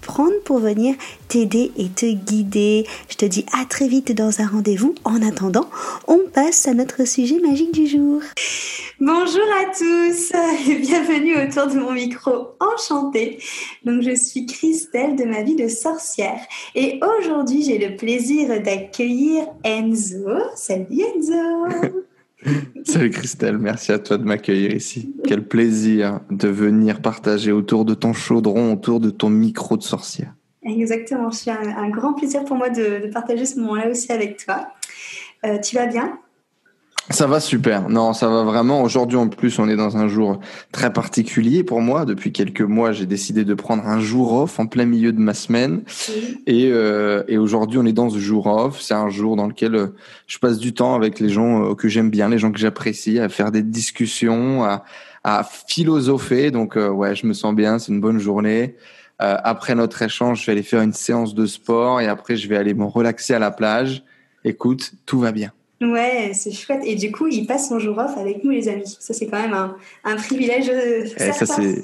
prendre pour venir t'aider et te guider. Je te dis à très vite dans un rendez-vous. En attendant, on passe à notre sujet magique du jour. Bonjour à tous et bienvenue autour de mon micro enchantée. Donc je suis Christelle de ma vie de sorcière et aujourd'hui j'ai le plaisir d'accueillir Enzo. Salut Enzo Salut Christelle, merci à toi de m'accueillir ici. Quel plaisir de venir partager autour de ton chaudron, autour de ton micro de sorcière. Exactement, c'est un, grand plaisir pour moi de, partager ce moment-là aussi avec toi. Euh, tu vas bien? Ça va super. Non, ça va vraiment. Aujourd'hui, en plus, on est dans un jour très particulier pour moi. Depuis quelques mois, j'ai décidé de prendre un jour off en plein milieu de ma semaine. Et, euh, et aujourd'hui, on est dans ce jour off. C'est un jour dans lequel euh, je passe du temps avec les gens euh, que j'aime bien, les gens que j'apprécie, à faire des discussions, à, à philosopher. Donc, euh, ouais, je me sens bien. C'est une bonne journée. Euh, après notre échange, je vais aller faire une séance de sport et après, je vais aller me relaxer à la plage. Écoute, tout va bien. Ouais, c'est chouette. Et du coup, il passe son jour off avec nous, les amis. Ça, c'est quand même un, un privilège. Euh, eh, ça, c'est.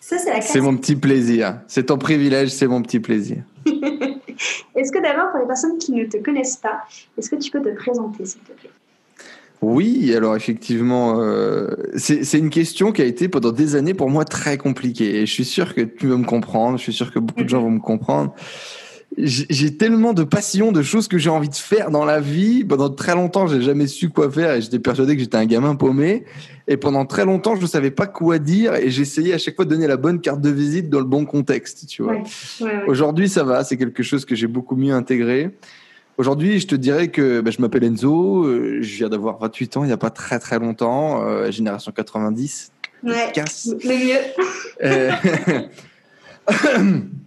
Ça, c'est C'est mon petit plaisir. C'est ton privilège, c'est mon petit plaisir. est-ce que d'abord, pour les personnes qui ne te connaissent pas, est-ce que tu peux te présenter, s'il te plaît? Oui, alors effectivement, euh, c'est une question qui a été pendant des années pour moi très compliquée. Et je suis sûr que tu vas me comprendre, je suis sûr que beaucoup de gens vont me comprendre j'ai tellement de passion, de choses que j'ai envie de faire dans la vie. Pendant très longtemps, j'ai jamais su quoi faire et j'étais persuadé que j'étais un gamin paumé. Et pendant très longtemps, je ne savais pas quoi dire et j'essayais à chaque fois de donner la bonne carte de visite dans le bon contexte, tu vois. Aujourd'hui, ça va, c'est quelque chose que j'ai beaucoup mieux intégré. Aujourd'hui, je te dirais que bah, je m'appelle Enzo, euh, je viens d'avoir 28 ans il n'y a pas très très longtemps, euh, génération 90. Ouais, casse. le mieux. Euh,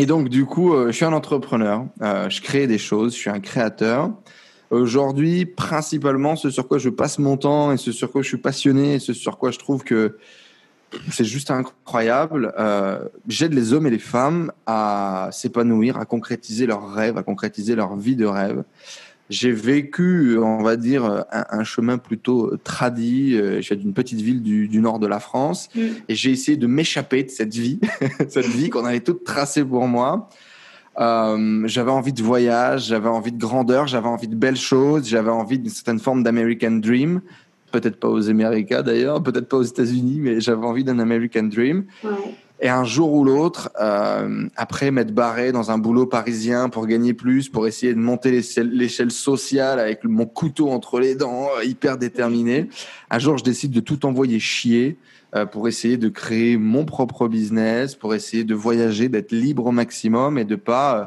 Et donc, du coup, euh, je suis un entrepreneur. Euh, je crée des choses. Je suis un créateur. Aujourd'hui, principalement, ce sur quoi je passe mon temps et ce sur quoi je suis passionné et ce sur quoi je trouve que c'est juste incroyable. Euh, J'aide les hommes et les femmes à s'épanouir, à concrétiser leurs rêves, à concrétiser leur vie de rêve. J'ai vécu, on va dire, un, un chemin plutôt tradit. Euh, je d'une petite ville du, du, nord de la France mm. et j'ai essayé de m'échapper de cette vie, cette vie qu'on avait toute tracée pour moi. Euh, j'avais envie de voyage, j'avais envie de grandeur, j'avais envie de belles choses, j'avais envie d'une certaine forme d'American Dream. Peut-être pas aux Américains d'ailleurs, peut-être pas aux États-Unis, mais j'avais envie d'un American Dream. Ouais. Et un jour ou l'autre, euh, après m'être barré dans un boulot parisien pour gagner plus, pour essayer de monter l'échelle sociale avec mon couteau entre les dents, euh, hyper déterminé, un jour je décide de tout envoyer chier euh, pour essayer de créer mon propre business, pour essayer de voyager, d'être libre au maximum et de pas euh,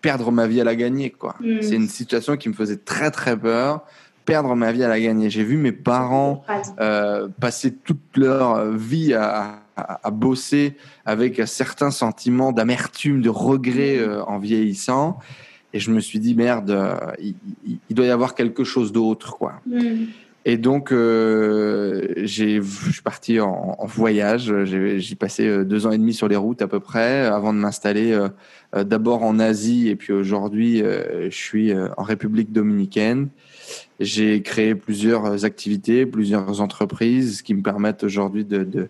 perdre ma vie à la gagner. quoi. Mm. C'est une situation qui me faisait très très peur perdre ma vie à la gagner. J'ai vu mes parents euh, passer toute leur vie à, à, bosser avec certains sentiments d'amertume, de regret mm. euh, en vieillissant. Et je me suis dit, merde, euh, il, doit y avoir quelque chose d'autre, quoi. Mm. Et donc, euh, je suis parti en, en voyage. J'ai passé deux ans et demi sur les routes à peu près avant de m'installer d'abord en Asie et puis aujourd'hui, je suis en République dominicaine. J'ai créé plusieurs activités, plusieurs entreprises qui me permettent aujourd'hui de, de,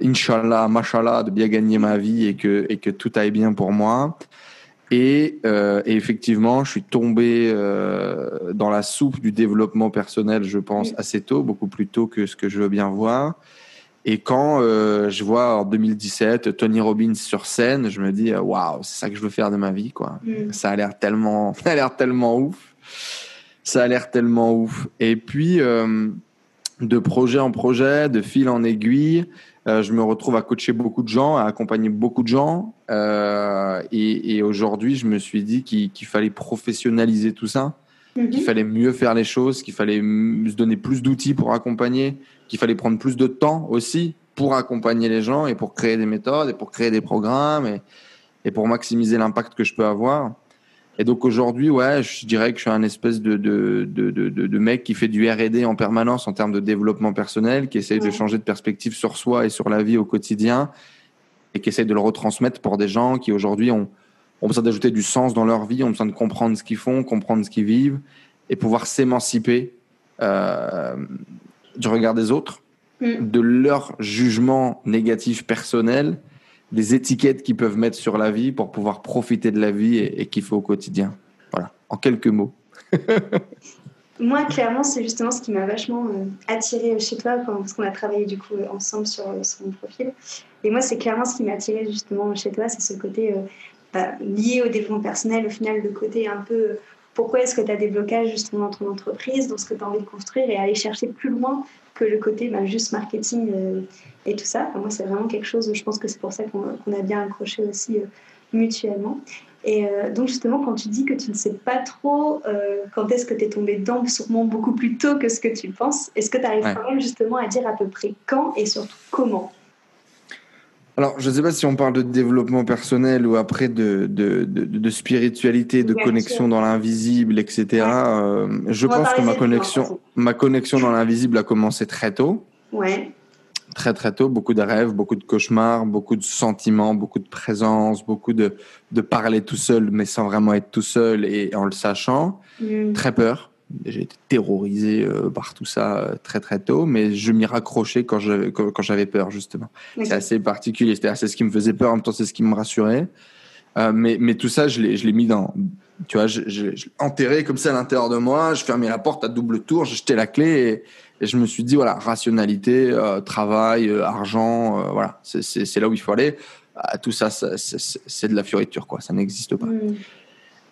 Inch'Allah, Mashallah, de bien gagner ma vie et que, et que tout aille bien pour moi. Et, euh, et effectivement, je suis tombé euh, dans la soupe du développement personnel, je pense, assez tôt, beaucoup plus tôt que ce que je veux bien voir. Et quand euh, je vois en 2017 Tony Robbins sur scène, je me dis waouh, c'est ça que je veux faire de ma vie, quoi. Mm. Ça a l'air tellement, ça a l'air tellement ouf. Ça a l'air tellement ouf. Et puis, euh, de projet en projet, de fil en aiguille. Euh, je me retrouve à coacher beaucoup de gens, à accompagner beaucoup de gens. Euh, et, et aujourd'hui, je me suis dit qu'il fallait professionnaliser tout ça, Mhm. qu'il fallait mieux faire les choses, qu'il fallait se donner plus d'outils pour accompagner, qu'il fallait prendre plus de temps aussi pour accompagner les gens et pour créer des méthodes et pour créer des programmes et, et pour maximiser l'impact que je peux avoir. Et donc aujourd'hui, ouais, je dirais que je suis un espèce de, de, de, de, mec qui fait du R&D en permanence en termes de développement personnel, qui essaye de changer de perspective sur soi et sur la vie au quotidien, et qui essaye de le retransmettre pour des gens qui aujourd'hui ont, ont besoin d'ajouter du sens dans leur vie, ont besoin de comprendre ce qu'ils font, comprendre ce qu'ils vivent, et pouvoir s'émanciper euh, du regard des autres, Mm. de leur jugement négatif personnel, des étiquettes qu'ils peuvent mettre sur la vie pour pouvoir profiter de la vie et, et kiffer au quotidien. Voilà, en quelques mots. Moi, clairement, c'est justement ce qui m'a vachement euh, attiré chez toi, parce qu'on a travaillé du coup ensemble sur, euh, sur mon profil. Et moi, c'est clairement ce qui m'a attiré justement chez toi, c'est ce côté euh, bah, lié au développement personnel, au final, le côté un peu euh, pourquoi est-ce que tu as des blocages justement dans ton entreprise, dans ce que tu as envie de construire et aller chercher plus loin que le côté bah, juste marketing et tout ça. Enfin, moi, c'est vraiment quelque chose, je pense que c'est pour ça qu'on a bien accroché aussi euh, mutuellement. Et euh, donc justement, quand tu dis que tu ne sais pas trop euh, quand est-ce que tu es tombé dedans, sûrement beaucoup plus tôt que ce que tu penses, est-ce que tu arrives Ouais. quand même justement à dire à peu près quand et surtout comment? Alors, je ne sais pas si on parle de développement personnel ou après de, de, de, de spiritualité, de Bien connexion sûr. dans l'invisible, etc. Ouais. Euh, je On pense que ma connexion, ma connexion dans l'invisible a commencé très tôt. Ouais, très très tôt, beaucoup de rêves, beaucoup de cauchemars, beaucoup de sentiments, beaucoup de présence, beaucoup de, de parler tout seul, mais sans vraiment être tout seul et en le sachant. Mm. Très peur. J'ai été terrorisé euh, par tout ça euh, très très tôt, mais je m'y raccrochais quand j'avais quand, peur justement. C'est assez particulier. C'est-à-dire, c'est ce qui me faisait peur, en même temps, c'est ce qui me rassurait. Euh, mais, mais tout ça, je l'ai, je l'ai mis dans, tu vois, je, je, je l'ai enterré comme ça à l'intérieur de moi. Je fermais la porte à double tour, j'ai jeté la clé et, et je me suis dit, voilà, rationalité, euh, travail, euh, argent, euh, voilà, c'est, là où il faut aller. Ah, tout ça, ça, c'est, de la fioriture, quoi. Ça n'existe pas. Mm.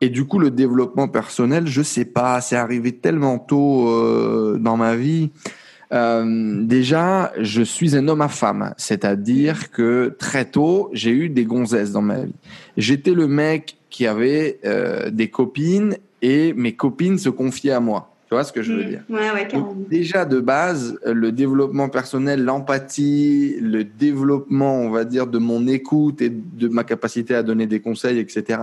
Et du coup, le développement personnel, je sais pas, c'est arrivé tellement tôt euh, dans ma vie. Euh, déjà, je suis un homme à femme, c'est-à-dire que très tôt, j'ai eu des gonzesses dans ma vie. J'étais le mec qui avait euh, des copines et mes copines se confiaient à moi. Tu vois ce que je veux Mm. dire? Ouais, ouais, carrément. donc, déjà de base, le développement personnel, l'empathie, le développement, on va dire, de mon écoute et de ma capacité à donner des conseils, etc.,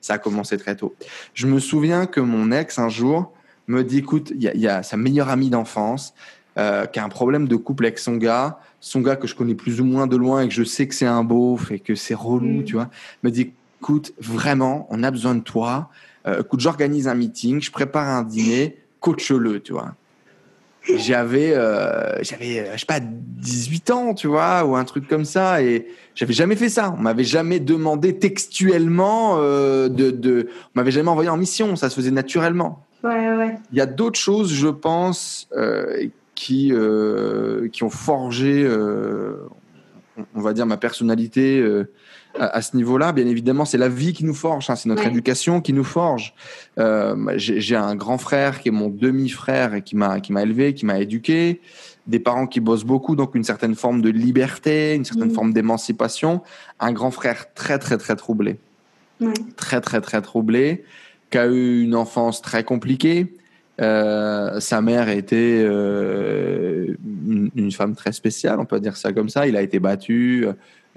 ça a commencé très tôt. Je me souviens que mon ex, un jour, me dit, écoute, il y, a- il y a sa meilleure amie d'enfance euh, qui a un problème de couple avec son gars, son gars que je connais plus ou moins de loin et que je sais que c'est un beauf et que c'est relou, Mm. tu vois, me dit, écoute, vraiment, on a besoin de toi. Euh, écoute, j'organise un meeting, je prépare un dîner, coach-le, tu vois. J'avais, euh, j'avais, euh, je sais pas, 18 ans, tu vois, ou un truc comme ça, et j'avais jamais fait ça. On m'avait jamais demandé textuellement euh, de, de, on m'avait jamais envoyé en mission. Ça se faisait naturellement. Ouais, ouais. Il y a d'autres choses, je pense, euh, qui, qui ont forgé, on- va dire, ma personnalité euh, à, à ce niveau-là. Bien évidemment, c'est la vie qui nous forge, hein, c'est notre Ouais. éducation qui nous forge. Euh, J'ai un grand frère qui est mon demi-frère et qui m'a élevé, qui m'a éduqué. Des parents qui bossent beaucoup, donc une certaine forme de liberté, une certaine Mhm. forme d'émancipation. Un grand frère très très très troublé Ouais. très très très troublé, qui a eu une enfance très compliquée. Euh, sa mère était euh, une, une femme très spéciale, on peut dire ça comme ça. Il a été battu.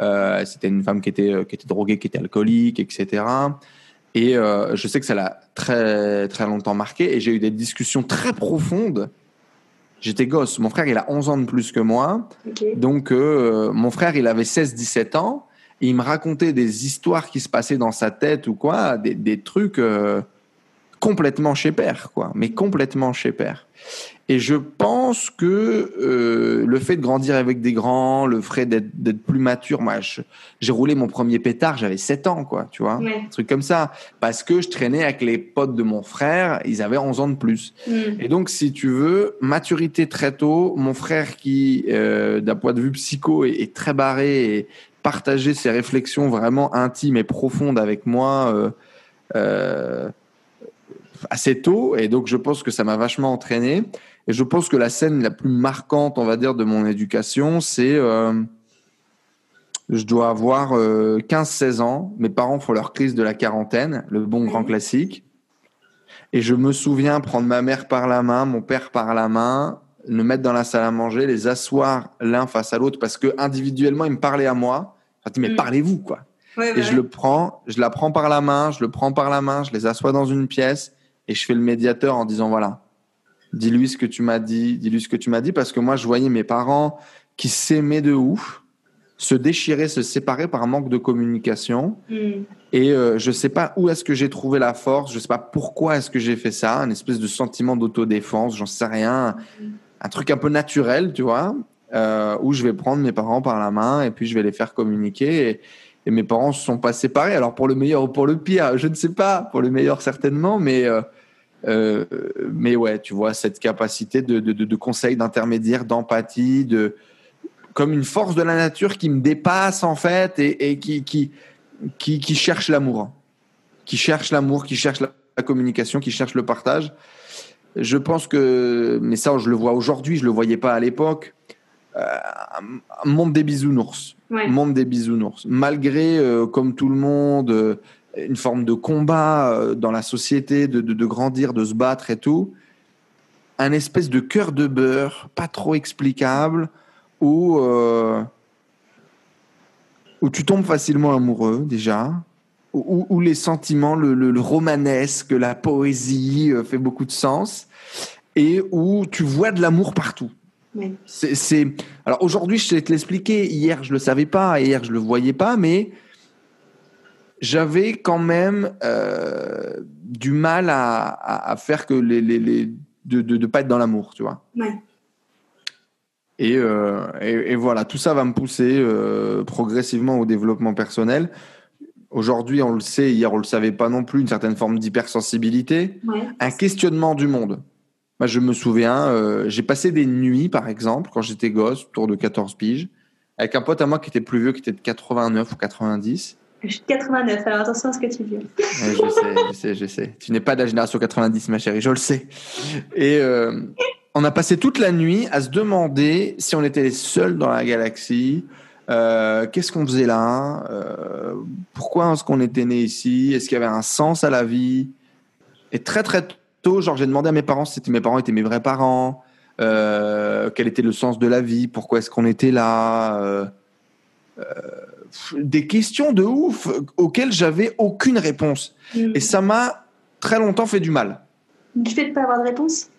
Euh, C'était une femme qui était qui était droguée, qui était alcoolique, etc. Et je sais que ça l'a très très longtemps marqué. Et j'ai eu des discussions très profondes. J'étais gosse. Mon frère, il a 11 ans de plus que moi. Donc, mon frère, il avait 16-17 ans. Et il me racontait des histoires qui se passaient dans sa tête ou quoi, des, des trucs euh, complètement chez père, quoi, mais complètement chez père. Et je pense que euh, le fait de grandir avec des grands, le fait d'être d'être plus mature, moi, j'ai roulé mon premier pétard, j'avais 7 ans, quoi, tu vois, Ouais. un truc comme ça, parce que je traînais avec les potes de mon frère, ils avaient 11 ans de plus. Mm. Et donc, si tu veux, maturité très tôt, mon frère qui, euh, d'un point de vue psycho, est, est très barré et partageait ses réflexions vraiment intimes et profondes avec moi, euh, euh, assez tôt, et donc je pense que ça m'a vachement entraîné. Et je pense que la scène la plus marquante, on va dire, de mon éducation, c'est euh, je dois avoir 15-16 ans. Mes parents font leur crise de la quarantaine, le bon grand classique. Et je me souviens prendre ma mère par la main, mon père par la main, le mettre dans la salle à manger, les asseoir l'un face à l'autre parce que individuellement, ils me parlaient à moi. Enfin, mais mm. parlez-vous, quoi. et je le prends, je la prends par la main, je le prends par la main, je les assois dans une pièce et je fais le médiateur en disant voilà, dis-lui ce que tu m'as dit, dis-lui ce que tu m'as dit parce que moi, je voyais mes parents qui s'aimaient de ouf se déchirer, se séparer par un manque de communication. Mm. Et euh, je sais pas où est-ce que j'ai trouvé la force, je sais pas pourquoi est-ce que j'ai fait ça, un espèce de sentiment d'autodéfense, j'en sais rien, mm. un truc un peu naturel, tu vois, euh, où je vais prendre mes parents par la main et puis je vais les faire communiquer. Et, mes parents se sont pas séparés. Alors pour le meilleur ou pour le pire, je ne sais pas. Pour le meilleur certainement, mais euh, euh mais ouais, tu vois cette capacité de, de, de conseil, d'intermédiaire, d'empathie, de comme une force de la nature qui me dépasse en fait et, qui, qui, qui, cherche l'amour, qui cherche l'amour, qui cherche la, communication, qui cherche le partage. Je pense que, mais ça je le vois aujourd'hui, je le voyais pas à l'époque. Euh, un monde des bisounours, monde des bisounours. Malgré, euh, comme tout le monde, euh, une forme de combat dans la société, de, de, de, grandir, de se battre et tout, un espèce de cœur de beurre, pas trop explicable, où, euh, où tu tombes facilement amoureux déjà, où, les sentiments, le, romanesque, la poésie euh, fait beaucoup de sens, et où tu vois de l'amour partout. C'est, Alors aujourd'hui, je sais te l'expliquer. Hier, je le savais pas. Hier, je le voyais pas, mais j'avais quand même euh, du mal à, faire que les, les, de ne pas être dans l'amour, tu vois. Euh, et, et, voilà, tout ça va me pousser euh, progressivement au développement personnel. Aujourd'hui, on le sait, hier, on le savait pas non plus, une certaine forme d'hypersensibilité, un questionnement du monde. Moi, je me souviens, j'ai passé des nuits, par exemple, quand j'étais gosse, autour de 14 piges, avec un pote à moi qui était plus vieux, qui était de 89 ou 90. Je suis de 89, alors attention à ce que tu dis. je sais, je sais, je sais. Tu n'es pas de la génération 90, ma chérie, je le sais. Et, on a passé toute la nuit à se demander si on était les seuls dans la galaxie. Euh, qu'est-ce qu'on faisait là? Euh, Pourquoi est-ce qu'on était né ici? Est-ce qu'il y avait un sens à la vie? Et très très tôt, genre j'ai demandé à mes parents si mes parents étaient mes vrais parents, euh, quel était le sens de la vie, pourquoi est-ce qu'on était là? Des questions de ouf auxquelles j'avais aucune réponse. Mm. Et ça m'a très longtemps fait du mal. Du fait de pas avoir de réponse?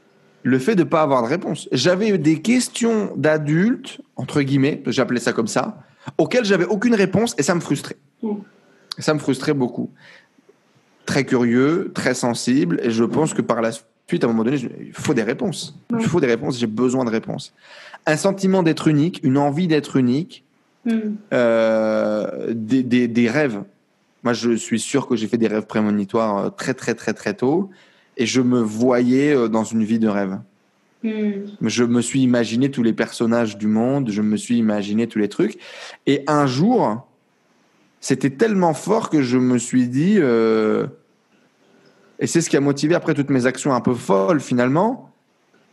Le fait de ne pas avoir de réponse. J'avais eu des questions d'adultes, entre guillemets, j'appelais ça comme ça, auxquelles j'avais aucune réponse et ça me frustrait. Mm. Ça me frustrait beaucoup. Très curieux, très sensible, et je pense que par la suite, à un moment donné, il faut des réponses. Il faut des réponses, j'ai besoin de réponses. Un sentiment d'être unique, une envie d'être unique, euh, des, des, des, rêves. Moi, je suis sûr que j'ai fait des rêves prémonitoires euh, très, très, très, très tôt et je me voyais euh, dans une vie de rêve. Hmm. Je me suis imaginé tous les personnages du monde, je me suis imaginé tous les trucs. Et un jour, c'était tellement fort que je me suis dit, euh, et c'est ce qui a motivé après toutes mes actions un peu folles finalement,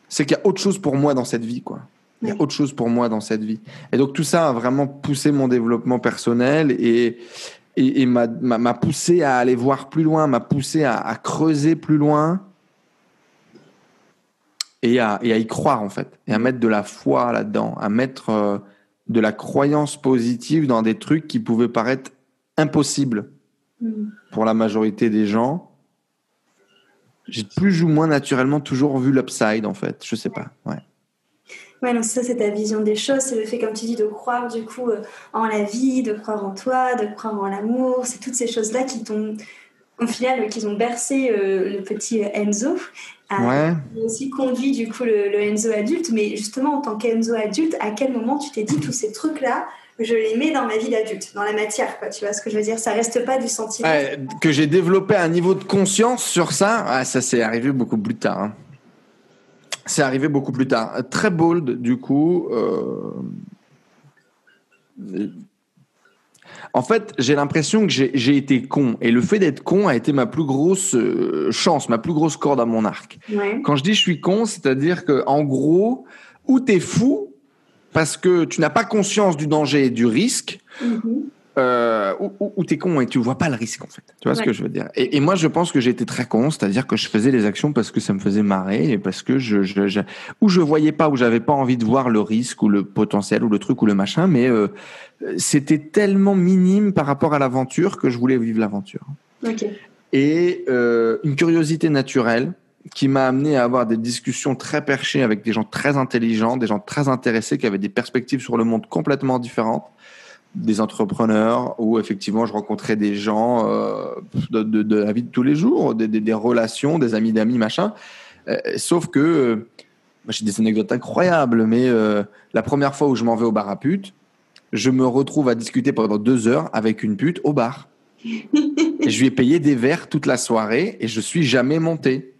c'est qu'il y a autre chose pour moi dans cette vie, quoi. Il y a autre chose pour moi dans cette vie. Et donc tout ça a vraiment poussé mon développement personnel et, et, m'a poussé à aller voir plus loin, m'a poussé à, creuser plus loin et à, y croire en fait, et à mettre de la foi là-dedans, à mettre euh, de la croyance positive dans des trucs qui pouvaient paraître impossibles mm. pour la majorité des gens. J'ai plus ou moins naturellement toujours vu l'upside en fait, je sais pas. Ouais. Ouais, donc ça, c'est ta vision des choses. C'est le fait, comme tu dis, de croire du coup euh, en la vie, de croire en toi, de croire en l'amour. C'est toutes ces choses-là qui t'ont, au final, qui ont bercé euh, le petit Enzo. Ouais. aussi conduit du coup le, Enzo adulte. Mais justement, en tant qu'Enzo adulte, à quel moment tu t'es dit tous ces trucs-là je les mets dans ma vie d'adulte, dans la matière, quoi, tu vois ce que je veux dire? Ça reste pas du sentiment. que j'ai développé un niveau de conscience sur ça, ah, ça s'est arrivé beaucoup plus tard. Hein. C'est arrivé beaucoup plus tard. Très bold, du coup. Euh, En fait, j'ai l'impression que j'ai été con. Et le fait d'être con a été ma plus grosse euh, chance, ma plus grosse corde à mon arc. Quand je dis je suis con, c'est-à-dire que en gros, ou t'es fou parce que tu n'as pas conscience du danger et du risque, mm-hmm euh, où, tu es con et tu vois pas le risque en fait. Tu vois ce que je veux dire? Et, moi je pense que j'étais très con, c'est-à-dire que je faisais les actions parce que ça me faisait marrer et parce que je, je, je ou je voyais pas ou j'avais pas envie de voir le risque ou le potentiel ou le truc ou le machin, mais euh, c'était tellement minime par rapport à l'aventure que je voulais vivre l'aventure. Et euh, une curiosité naturelle qui m'a amené à avoir des discussions très perchées avec des gens très intelligents, des gens très intéressés qui avaient des perspectives sur le monde complètement différentes des entrepreneurs où effectivement je rencontrais des gens euh, de, de, la vie de tous les jours, des, des, relations, des amis d'amis, machin. Euh, sauf que euh, j'ai des anecdotes incroyables, mais la première fois où je m'en vais au bar à pute, je me retrouve à discuter pendant deux heures avec une pute au bar. et je lui ai payé des verres toute la soirée et je suis jamais monté.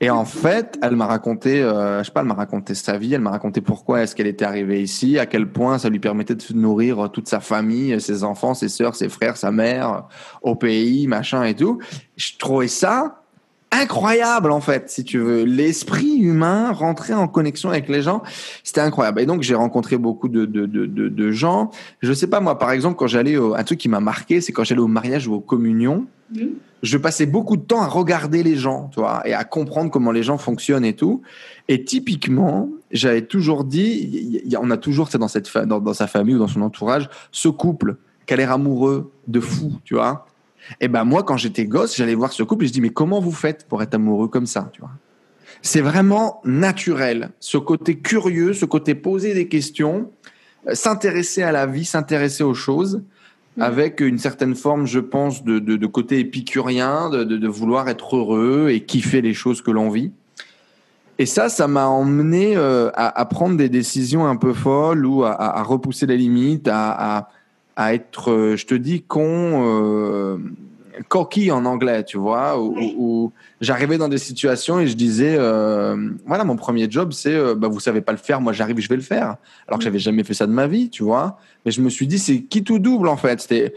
Et en fait, elle m'a raconté, euh, je sais pas, elle m'a raconté sa vie, elle m'a raconté pourquoi est-ce qu'elle était arrivée ici, à quel point ça lui permettait de nourrir toute sa famille, ses enfants, ses sœurs, ses frères, sa mère, au pays, machin et tout. Je trouvais ça incroyable en fait, si tu veux. L'esprit humain rentrer en connexion avec les gens, c'était incroyable. Et donc j'ai rencontré beaucoup de, de, de, de, gens. Je sais pas moi, par exemple, quand j'allais au, un truc qui m'a marqué, c'est quand j'allais au mariage ou aux communions. Mmh je passais beaucoup de temps à regarder les gens, tu vois, et à comprendre comment les gens fonctionnent et tout. Et typiquement, j'avais toujours dit, on a toujours, c'est dans cette dans, dans, sa famille ou dans son entourage, ce couple qui a l'air amoureux de fou, tu vois. Et ben moi, quand j'étais gosse, j'allais voir ce couple et je dis mais comment vous faites pour être amoureux comme ça, tu vois? C'est vraiment naturel, ce côté curieux, ce côté poser des questions, euh, s'intéresser à la vie, s'intéresser aux choses. Mm. avec une certaine forme, je pense, de, de, de côté épicurien, de, de, vouloir être heureux et kiffer les choses que l'on vit. Et ça, ça m'a emmené euh, à, à, prendre des décisions un peu folles ou à, à repousser les limites, à, à, être, euh, je te dis, con, euh, coquille en anglais, tu vois, où, j'arrivais dans des situations et je disais, euh, voilà, mon premier job, c'est, euh, bah, vous savez pas le faire, moi j'arrive, je vais le faire, alors que j'avais jamais fait ça de ma vie, tu vois. Mais je me suis dit, c'est qui tout double en fait? C'était,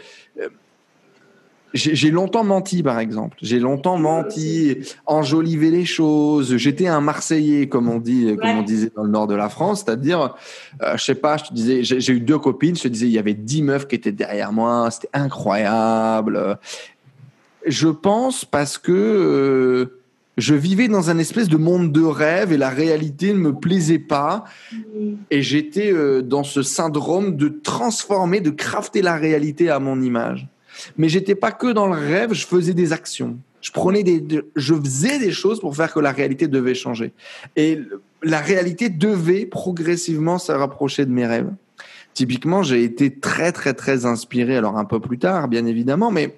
j'ai longtemps menti, par exemple. J'ai longtemps menti, enjolivé les choses. J'étais un Marseillais, comme on dit, comme on disait dans le nord de la France, c'est-à-dire, euh, je sais pas, je te disais, j'ai eu deux copines, je te disais, il y avait dix meufs qui étaient derrière moi, c'était incroyable. Je pense parce que euh, je vivais dans un espèce de monde de rêve et la réalité ne me plaisait pas. Et j'étais euh, dans ce syndrome de transformer, de crafter la réalité à mon image. Mais j'étais pas que dans le rêve, je faisais des actions. Je prenais des, je faisais des choses pour faire que la réalité devait changer. Et la réalité devait progressivement se rapprocher de mes rêves. Typiquement, j'ai été très, très, très inspiré, alors un peu plus tard, bien évidemment, mais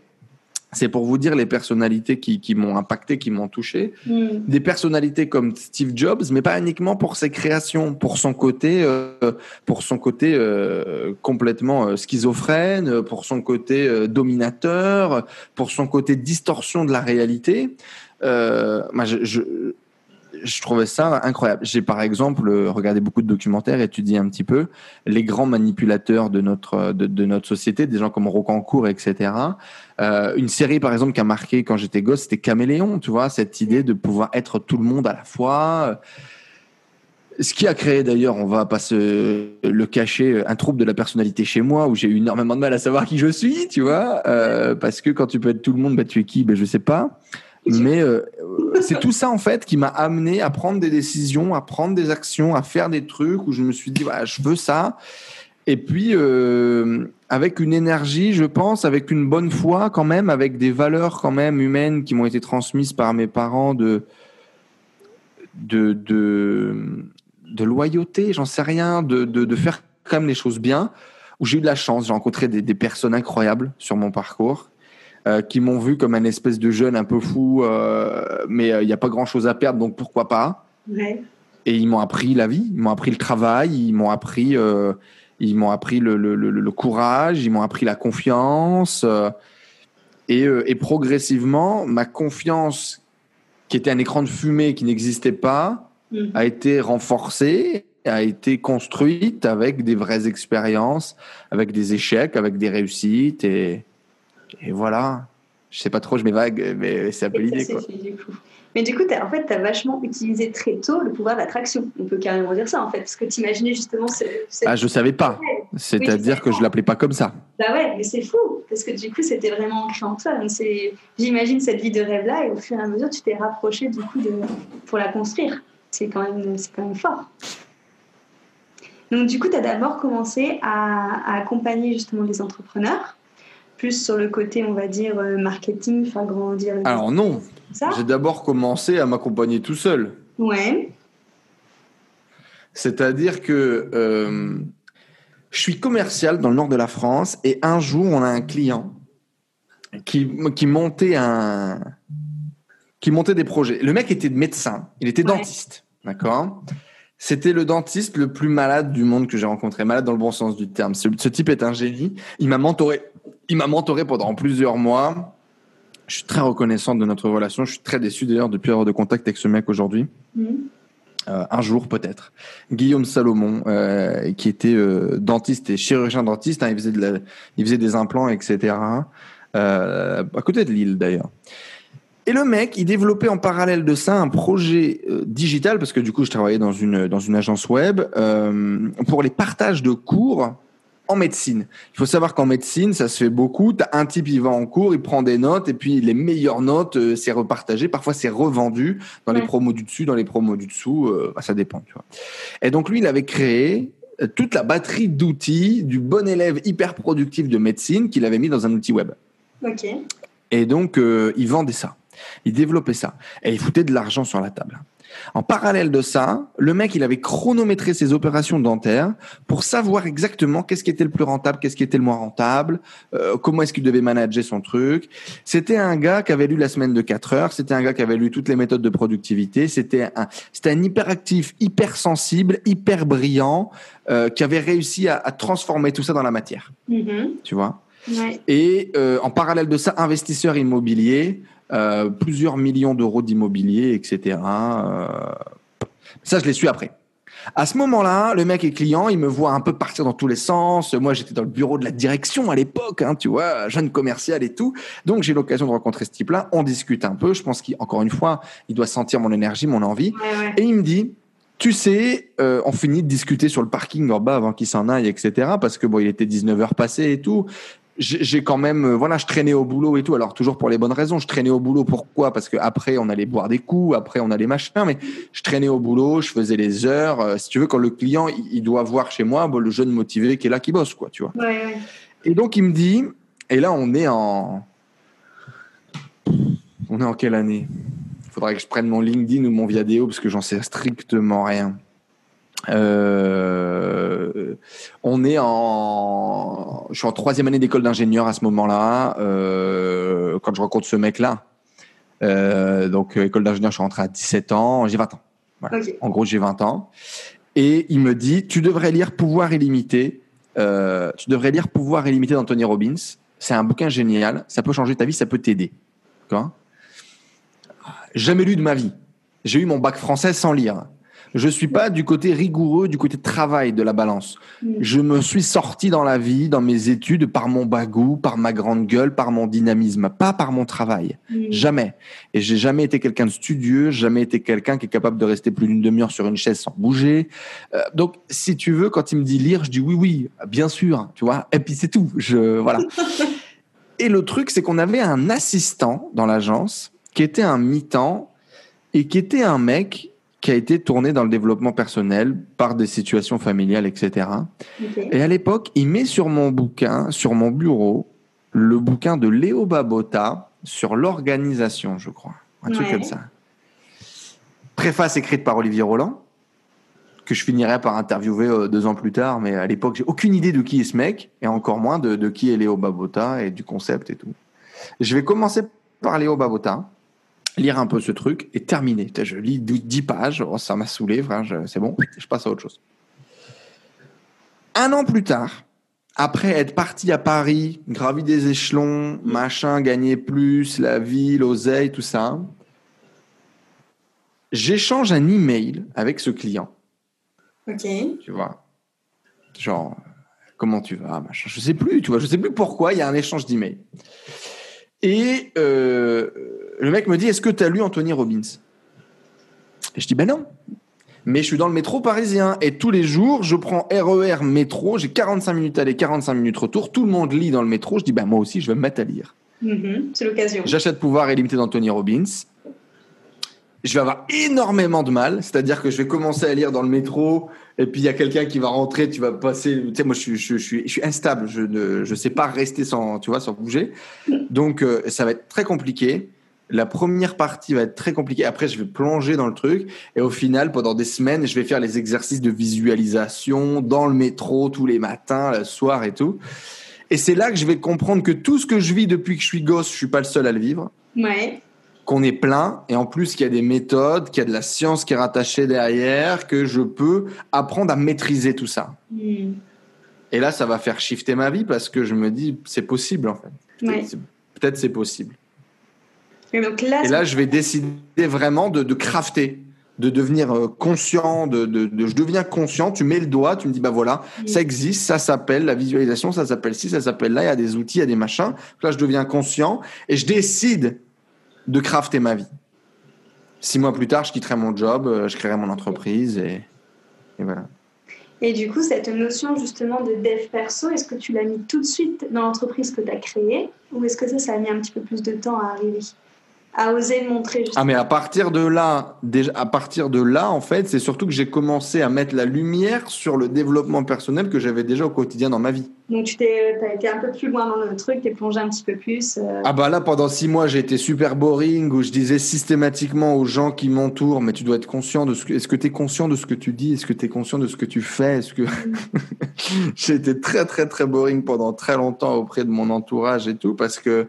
c'est pour vous dire les personnalités qui, qui m'ont impacté, qui m'ont touché. Mm. Des personnalités comme Steve Jobs, mais pas uniquement pour ses créations, pour son côté, euh, pour son côté euh, complètement euh, schizophrène, pour son côté dominateur, pour son côté distorsion de la réalité. moi, je, je, je trouvais ça incroyable. J'ai par exemple regardé beaucoup de documentaires, étudié un petit peu les grands manipulateurs de notre notre société, des gens comme Rocancourt, etc. Euh, une série par exemple qui a marqué quand j'étais gosse, c'était Caméléon, tu vois, cette idée de pouvoir être tout le monde à la fois. Ce qui a créé d'ailleurs, on va pas se le cacher, un trouble de la personnalité chez moi où j'ai eu énormément de mal à savoir qui je suis, tu vois, euh, parce que quand tu peux être tout le monde, bah, tu es qui? Ben je sais pas. Mais euh, c'est tout ça en fait qui m'a amené à prendre des décisions, à prendre des actions, à faire des trucs où je me suis dit voilà, je veux ça. Et puis euh, avec une énergie, je pense, avec une bonne foi quand même, avec des valeurs quand même humaines qui m'ont été transmises par mes parents de de de, loyauté, j'en sais rien, de, de, faire quand même les choses bien. Où j'ai eu de la chance, j'ai rencontré des personnes incroyables sur mon parcours euh, qui m'ont vu comme un espèce de jeune un peu fou, euh, mais euh, il n'y a pas grand-chose à perdre, donc pourquoi pas ouais. Et ils m'ont appris la vie, ils m'ont appris le travail, ils m'ont appris, ils m'ont appris le, le, le, le, courage, ils m'ont appris la confiance. Et, et, progressivement, ma confiance, qui était un écran de fumée qui n'existait pas, mm. a été renforcée. a été construite avec des vraies expériences, avec des échecs, avec des réussites. Et, et voilà. Je sais pas trop, je m'évague, mais c'est un peu l'idée. Mais du coup, as, en fait, tu as vachement utilisé très tôt le pouvoir d'attraction. On peut carrément dire ça, en fait. Parce que tu imaginais justement. Ce, Ah, je savais pas. C'est-à-dire que je l'appelais pas comme ça. Bah ouais, mais c'est fou. Parce que du coup, c'était vraiment ancré en toi. J'imagine cette vie de rêve-là, et au fur et à mesure, tu t'es rapproché du coup de, pour la construire. C'est quand, même, quand même fort. Donc, du coup, tu as d'abord commencé à, accompagner justement les entrepreneurs, plus sur le côté, on va dire, euh, marketing, faire grandir. Alors, non. J'ai d'abord commencé à m'accompagner tout seul. Ouais. C'est-à-dire que euh, je suis commercial dans le nord de la France et un jour, on a un client qui, qui montait un qui montait des projets. Le mec était médecin, il était dentiste, d'accord? C'était le dentiste le plus malade du monde que j'ai rencontré, malade dans le bon sens du terme. Ce, ce type est un génie. Il m'a mentoré, il m'a mentoré pendant plusieurs mois. Je suis très reconnaissant de notre relation. Je suis très déçu d'ailleurs de plus avoir de contact avec ce mec aujourd'hui. Euh, un jour peut-être. Guillaume Salomon, euh, qui était euh, dentiste et chirurgien dentiste, hein, il, faisait de il faisait des implants, etc. à côté de Lille d'ailleurs. Et le mec, il développait en parallèle de ça un projet digital, parce que du coup, je travaillais dans une, dans une agence web, pour les partages de cours en médecine. Il faut savoir qu'en médecine, ça se fait beaucoup. As un type, il va en cours, il prend des notes, et puis les meilleures notes, euh, c'est repartagé. Parfois, c'est revendu dans les promos du dessus, dans les promos du dessous. Euh, bah, ça dépend, tu vois. Et donc, lui, il avait créé euh, toute la batterie d'outils du bon élève hyper productif de médecine qu'il avait mis dans un outil web. Ok. Et donc, il vendait ça. Il développait ça. Et il foutait de l'argent sur la table. En parallèle de ça, le mec, il avait chronométré ses opérations dentaires pour savoir exactement qu'est-ce qui était le plus rentable, qu'est-ce qui était le moins rentable, euh, comment est-ce qu'il devait manager son truc. C'était un gars qui avait lu la semaine de 4 heures, c'était un gars qui avait lu toutes les méthodes de productivité, c'était un, c'était un hyperactif, hyper sensible, hyper brillant, euh, qui avait réussi à, transformer tout ça dans la matière. Mm-hmm. Tu vois? Et euh, en parallèle de ça, investisseur immobilier, euh, plusieurs millions d'euros d'immobilier, etc. Euh, ça, je l'ai su après. À ce moment-là, le mec est client, il me voit un peu partir dans tous les sens. Moi, j'étais dans le bureau de la direction à l'époque, hein, tu vois, jeune commercial et tout. Donc, j'ai l'occasion de rencontrer ce type-là. On discute un peu. Je pense qu'encore une fois, il doit sentir mon énergie, mon envie. Et il me dit, tu sais, euh, on finit de discuter sur le parking en bas avant qu'il s'en aille, etc. Parce que bon, il était 19 heures passées et tout j'ai quand même euh, voilà je traînais au boulot et tout. Alors toujours pour les bonnes raisons. Je traînais au boulot. Pourquoi? Parce que après on allait boire des coups. Après on allait machin. Mais je traînais au boulot. Je faisais les heures. Euh, si tu veux quand le client il, doit voir chez moi le jeune motivé qui est là qui bosse quoi tu vois. Et donc il me dit et là on est en on est en quelle année? Il faudrait que je prenne mon LinkedIn ou mon Viadeo parce que j'en sais strictement rien euh, on est en, je suis en troisième année d'école d'ingénieur à ce moment-là. Euh, quand je rencontre ce mec-là, euh, donc école d'ingénieur, je suis rentré à 17 ans, j'ai 20 ans. En gros, j'ai 20 ans. Et il me dit, tu devrais lire Pouvoir illimité. Euh, tu devrais lire Pouvoir illimité d'Anthony Robbins. C'est un bouquin génial. Ça peut changer ta vie, ça peut t'aider. Jamais lu de ma vie. J'ai eu mon bac français sans lire. Je suis pas du côté rigoureux, du côté travail de la balance. Mm. Je me suis sorti dans la vie, dans mes études, par mon bagou, par ma grande gueule, par mon dynamisme, pas par mon travail. Mm. Jamais. Et j'ai jamais été quelqu'un de studieux, jamais été quelqu'un qui est capable de rester plus d'une demi-heure sur une chaise sans bouger. Euh, donc, si tu veux, quand il me dit lire, je dis oui, oui, bien sûr, tu vois. Et puis c'est tout. Je voilà. Et le truc, c'est qu'on avait un assistant dans l'agence qui était un mi-temps et qui était un mec qui a été tourné dans le développement personnel par des situations familiales, etc. Et à l'époque, il met sur mon bouquin, sur mon bureau, le bouquin de Léo Babota sur l'organisation, je crois. Un truc comme ça. Préface écrite par Olivier Roland, que je finirai par interviewer euh, deux ans plus tard, mais à l'époque, j'ai aucune idée de qui est ce mec, et encore moins de, de qui est Léo Babota et du concept et tout. Je vais commencer par Léo Babota lire un peu ce truc et terminer. Je lis 10 pages, oh, ça m'a saoulé, c'est bon, je passe à autre chose. Un an plus tard, après être parti à Paris, gravi des échelons, machin, gagner plus, la vie, l'oseille, tout ça, j'échange un email avec ce client Ok. Tu vois. Genre, comment tu vas machin. Je sais plus, tu vois. Je sais plus pourquoi. Il y a un échange d'emails. Et euh, le mec me dit Est-ce que tu as lu Anthony Robbins? Et je dis Ben non. Mais je suis dans le métro parisien et tous les jours, je prends RER e métro. J'ai 45 minutes aller, 45 minutes retour. Tout le monde lit dans le métro. Je dis Ben moi aussi, je vais me mettre à lire. Mm-hmm. c'est l'occasion. J'achète Pouvoir illimité d'Anthony Robbins je vais avoir énormément de mal. C'est-à-dire que je vais commencer à lire dans le métro, et puis il y a quelqu'un qui va rentrer, tu vas passer. Tu sais, moi, je suis, je, suis, je suis instable. Je ne je sais pas rester sans, tu vois, sans bouger. Donc, euh, ça va être très compliqué. La première partie va être très compliquée. Après, je vais plonger dans le truc. Et au final, pendant des semaines, je vais faire les exercices de visualisation dans le métro tous les matins, le soir et tout. Et c'est là que je vais comprendre que tout ce que je vis depuis que je suis gosse, je suis pas le seul à le vivre. Ouais qu'on est plein et en plus qu'il y a des méthodes, qu'il y a de la science qui est rattachée derrière, que je peux apprendre à maîtriser tout ça. Hmm. Et là, ça va faire shifter ma vie parce que je me dis, c'est possible en fait. Peut-être c'est possible. Et, donc là, et là, je vais décider vraiment de, de crafter, de devenir euh, conscient, de, de, je deviens conscient, tu mets le doigt, tu me dis, bah voilà, ça existe, ça s'appelle la visualisation, ça s'appelle ci, ça s'appelle là, il y a des outils, il y a des machins. Là, je deviens conscient et je décide de crafter ma vie. Six mois plus tard, je quitterai mon job, euh, je créerai mon entreprise et, voilà. Et du coup, cette notion justement de dev perso, est-ce que tu l'as mis tout de suite dans l'entreprise que tu as créée ou est-ce que ça, ça a mis un petit peu plus de temps à arriver? À oser le montrer. Ah mais à partir de là, déjà, à partir de là, en fait, c'est surtout que j'ai commencé à mettre la lumière sur le développement personnel que j'avais déjà au quotidien dans ma vie. Donc tu t'es, as été un peu plus loin dans le truc, t'es plongé un petit peu plus. Euh. Ah bah là, pendant six mois, j'ai été super boring où je disais systématiquement aux gens qui m'entourent, mais tu dois être conscient de ce que, est-ce que tu es conscient de ce que tu dis, est-ce que tu es conscient de ce que tu fais, est-ce que mm. j'ai été très très très boring pendant très longtemps auprès de mon entourage et tout parce que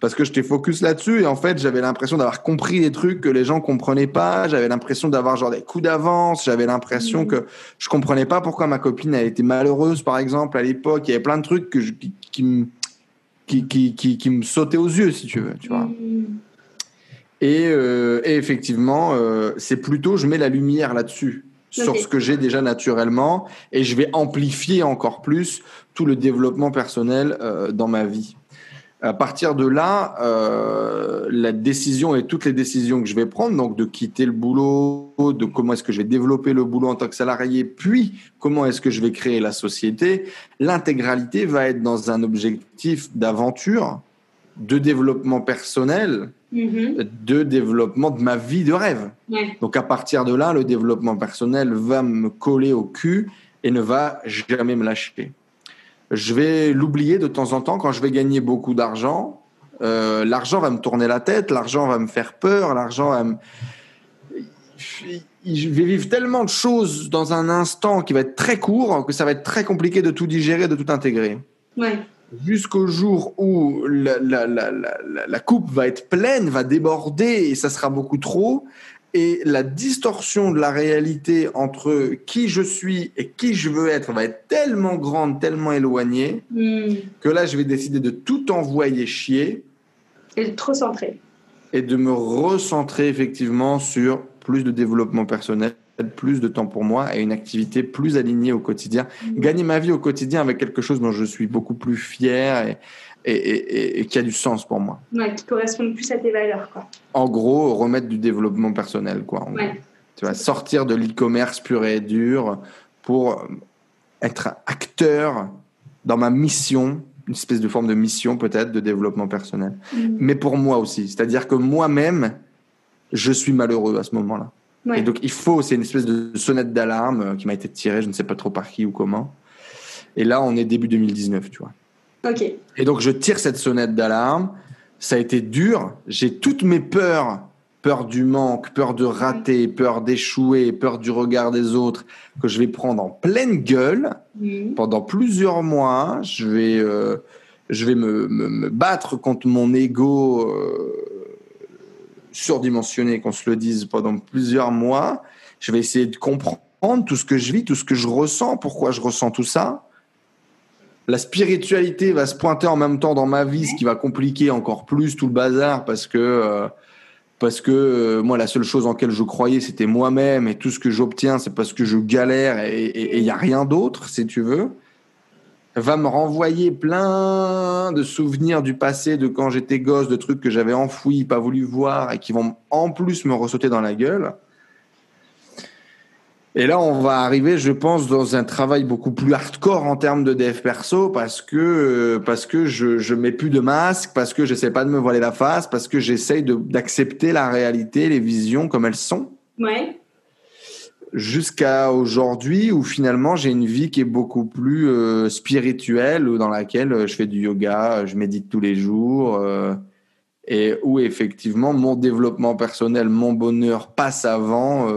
parce que j'étais focus là-dessus et en fait j'avais l'impression d'avoir compris des trucs que les gens comprenaient pas. J'avais l'impression d'avoir genre des coups d'avance. J'avais l'impression mmh. que je comprenais pas pourquoi ma copine a été malheureuse par exemple à l'époque. Il y avait plein de trucs que je, qui, qui, me qui, qui, qui, me sautaient aux yeux si tu veux tu vois. Mmh. et, euh, et, effectivement euh, c'est plutôt je mets la lumière là-dessus sur ce que j'ai déjà naturellement et je vais amplifier encore plus tout le développement personnel euh, dans ma vie à partir de là, euh, la décision et toutes les décisions que je vais prendre, donc de quitter le boulot, de comment est-ce que je vais développer le boulot en tant que salarié, puis comment est-ce que je vais créer la société, l'intégralité va être dans un objectif d'aventure, de développement personnel, mm-hmm. de développement de ma vie de rêve. Donc à partir de là, le développement personnel va me coller au cul et ne va jamais me lâcher je vais l'oublier de temps en temps quand je vais gagner beaucoup d'argent. Euh, l'argent va me tourner la tête, l'argent va me faire peur, l'argent va me... Je vais vivre tellement de choses dans un instant qui va être très court que ça va être très compliqué de tout digérer, de tout intégrer. Ouais. Jusqu'au jour où la, la, la, la, coupe va être pleine, va déborder et ça sera beaucoup trop et la distorsion de la réalité entre qui je suis et qui je veux être va être tellement grande, tellement éloignée, hmm. que là, je vais décider de tout envoyer chier. Et de te recentrer. Et de me recentrer effectivement sur plus de développement personnel, plus de temps pour moi et une activité plus alignée au quotidien. Hmm. Gagner ma vie au quotidien avec quelque chose dont je suis beaucoup plus fier et, et, qui a du sens pour moi. Ouais, qui correspond plus à tes valeurs. Quoi. En gros, remettre du développement personnel. Quoi, Tu vas sortir de l'e-commerce pur et dur pour être acteur dans ma mission, une espèce de forme de mission peut-être de développement personnel. Mm. Mais pour moi aussi. C'est-à-dire que moi-même, je suis malheureux à ce moment-là. Et donc il faut, c'est une espèce de sonnette d'alarme qui m'a été tirée, je ne sais pas trop par qui ou comment. Et là, on est début 2019, tu vois. Et donc, je tire cette sonnette d'alarme. Ça a été dur. J'ai toutes mes peurs. Peur du manque, peur de rater, peur d'échouer, peur du regard des autres, que je vais prendre en pleine gueule pendant plusieurs mois. Je vais, euh, je vais me, me, battre contre mon ego euh, surdimensionné, qu'on se le dise, pendant plusieurs mois. Je vais essayer de comprendre tout ce que je vis, tout ce que je ressens, pourquoi je ressens tout ça la spiritualité va se pointer en même temps dans ma vie, ce qui va compliquer encore plus tout le bazar parce que euh, parce que euh, moi, la seule chose en laquelle je croyais, c'était moi-même, et tout ce que j'obtiens, c'est parce que je galère, et il n'y a rien d'autre, si tu veux, va me renvoyer plein de souvenirs du passé, de quand j'étais gosse, de trucs que j'avais enfouis, pas voulu voir, et qui vont en plus me ressauter dans la gueule. Et là, on va arriver, je pense, dans un travail beaucoup plus hardcore en termes de dev perso parce que euh, parce que je je mets plus de masque, parce que j'essaie pas de me voiler la face, parce que j'essaye d'accepter la réalité, les visions comme elles sont. Ouais. Jusqu'à aujourd'hui où finalement j'ai une vie qui est beaucoup plus euh, spirituelle, dans laquelle euh, je fais du yoga, je médite tous les jours. Et où effectivement mon développement personnel, mon bonheur passe avant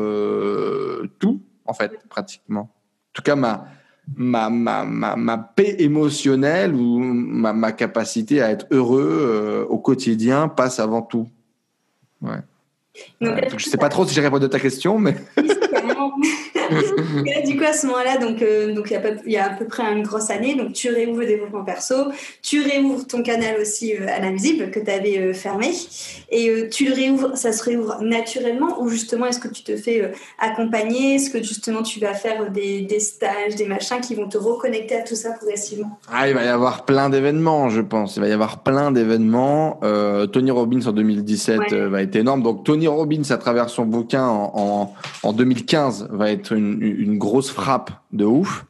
tout en fait, pratiquement. En tout cas, ma, ma, ma, ma, paix émotionnelle ou ma, ma, capacité à être heureux euh, au quotidien passe avant tout. Ouais. Euh, je ne sais pas trop si j'ai répondu à ta question, mais. Du coup, à ce moment-là, donc, euh, donc il, y a il y a à peu près une grosse année, donc tu réouvres le développement perso, tu réouvres ton canal aussi euh, à l'invisible que tu avais euh, fermé, et tu le réouvres, ça se réouvre naturellement, ou justement, est-ce que tu te fais accompagner? Est-ce que justement tu vas faire des, des, stages, des machins qui vont te reconnecter à tout ça progressivement? Ah, il va y avoir plein d'événements, je pense. Il va y avoir plein d'événements. Tony Robbins en 2017 va être énorme. Donc, Tony Robbins, à travers son bouquin en, en, en 2015, va être une, grosse frappe de ouf.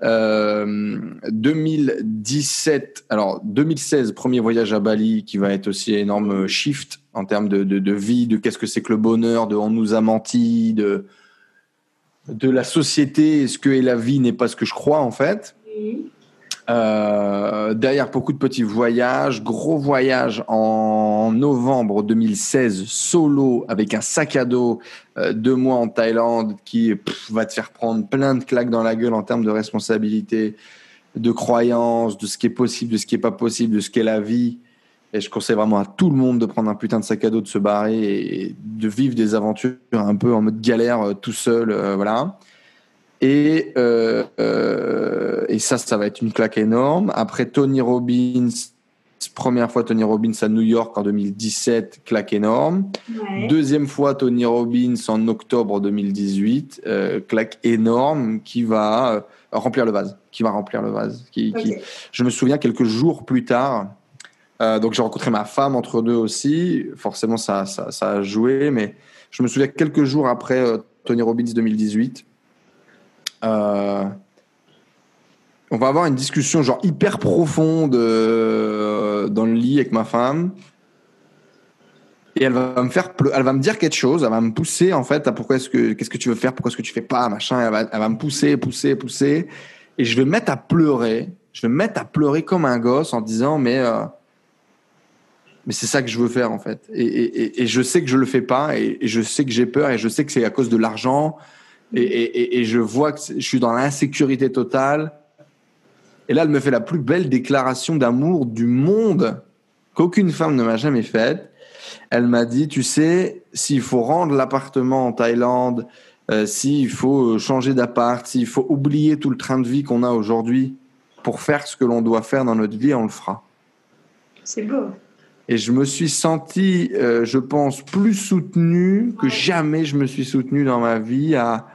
2017, euh, alors 2016, premier voyage à Bali qui va être aussi énorme shift en termes de, de, vie, de qu'est-ce que c'est que le bonheur, de on nous a menti, de, de la société, ce que est la vie n'est pas ce que je crois en fait. Euh, derrière beaucoup de petits voyages, gros voyage en novembre 2016, solo avec un sac à dos, euh, deux mois en Thaïlande qui va te faire prendre plein de claques dans la gueule en termes de responsabilité, de croyances, de ce qui est possible, de ce qui est pas possible, de ce qu'est la vie. Et je conseille vraiment à tout le monde de prendre un putain de sac à dos, de se barrer et de vivre des aventures un peu en mode galère euh, tout seul, voilà. Et, euh, euh, et ça, ça va être une claque énorme. Après Tony Robbins, première fois Tony Robbins à New York en 2017, claque énorme. Deuxième fois Tony Robbins en octobre 2018, euh, claque énorme qui va remplir le vase, qui va remplir le vase. Qui, Je me souviens quelques jours plus tard. donc j'ai rencontré ma femme entre deux aussi. Forcément ça, ça, ça, a joué, mais je me souviens quelques jours après Tony Robbins 2018 euh, on va avoir une discussion genre hyper profonde euh, dans le lit avec ma femme. Et elle va me faire, elle va me dire quelque chose, elle va me pousser en fait pourquoi est-ce que, qu'est-ce que tu veux faire, pourquoi est-ce que tu fais pas, machin. Elle va, me pousser, pousser, pousser. Et je vais me mettre à pleurer. Je vais me mettre à pleurer comme un gosse en disant mais euh, mais c'est ça que je veux faire en fait. Et, je sais que je le fais pas et, je sais que j'ai peur et je sais que c'est à cause de l'argent et, je vois que je suis dans l'insécurité totale. Et là, elle me fait la plus belle déclaration d'amour du monde qu'aucune femme ne m'a jamais faite. Elle m'a dit, tu sais, s'il faut rendre l'appartement en Thaïlande, euh, s'il faut changer d'appart, s'il faut oublier tout le train de vie qu'on a aujourd'hui pour faire ce que l'on doit faire dans notre vie, on le fera. C'est beau. Et je me suis senti, euh, je pense, plus soutenu que jamais je me suis soutenu dans ma vie à,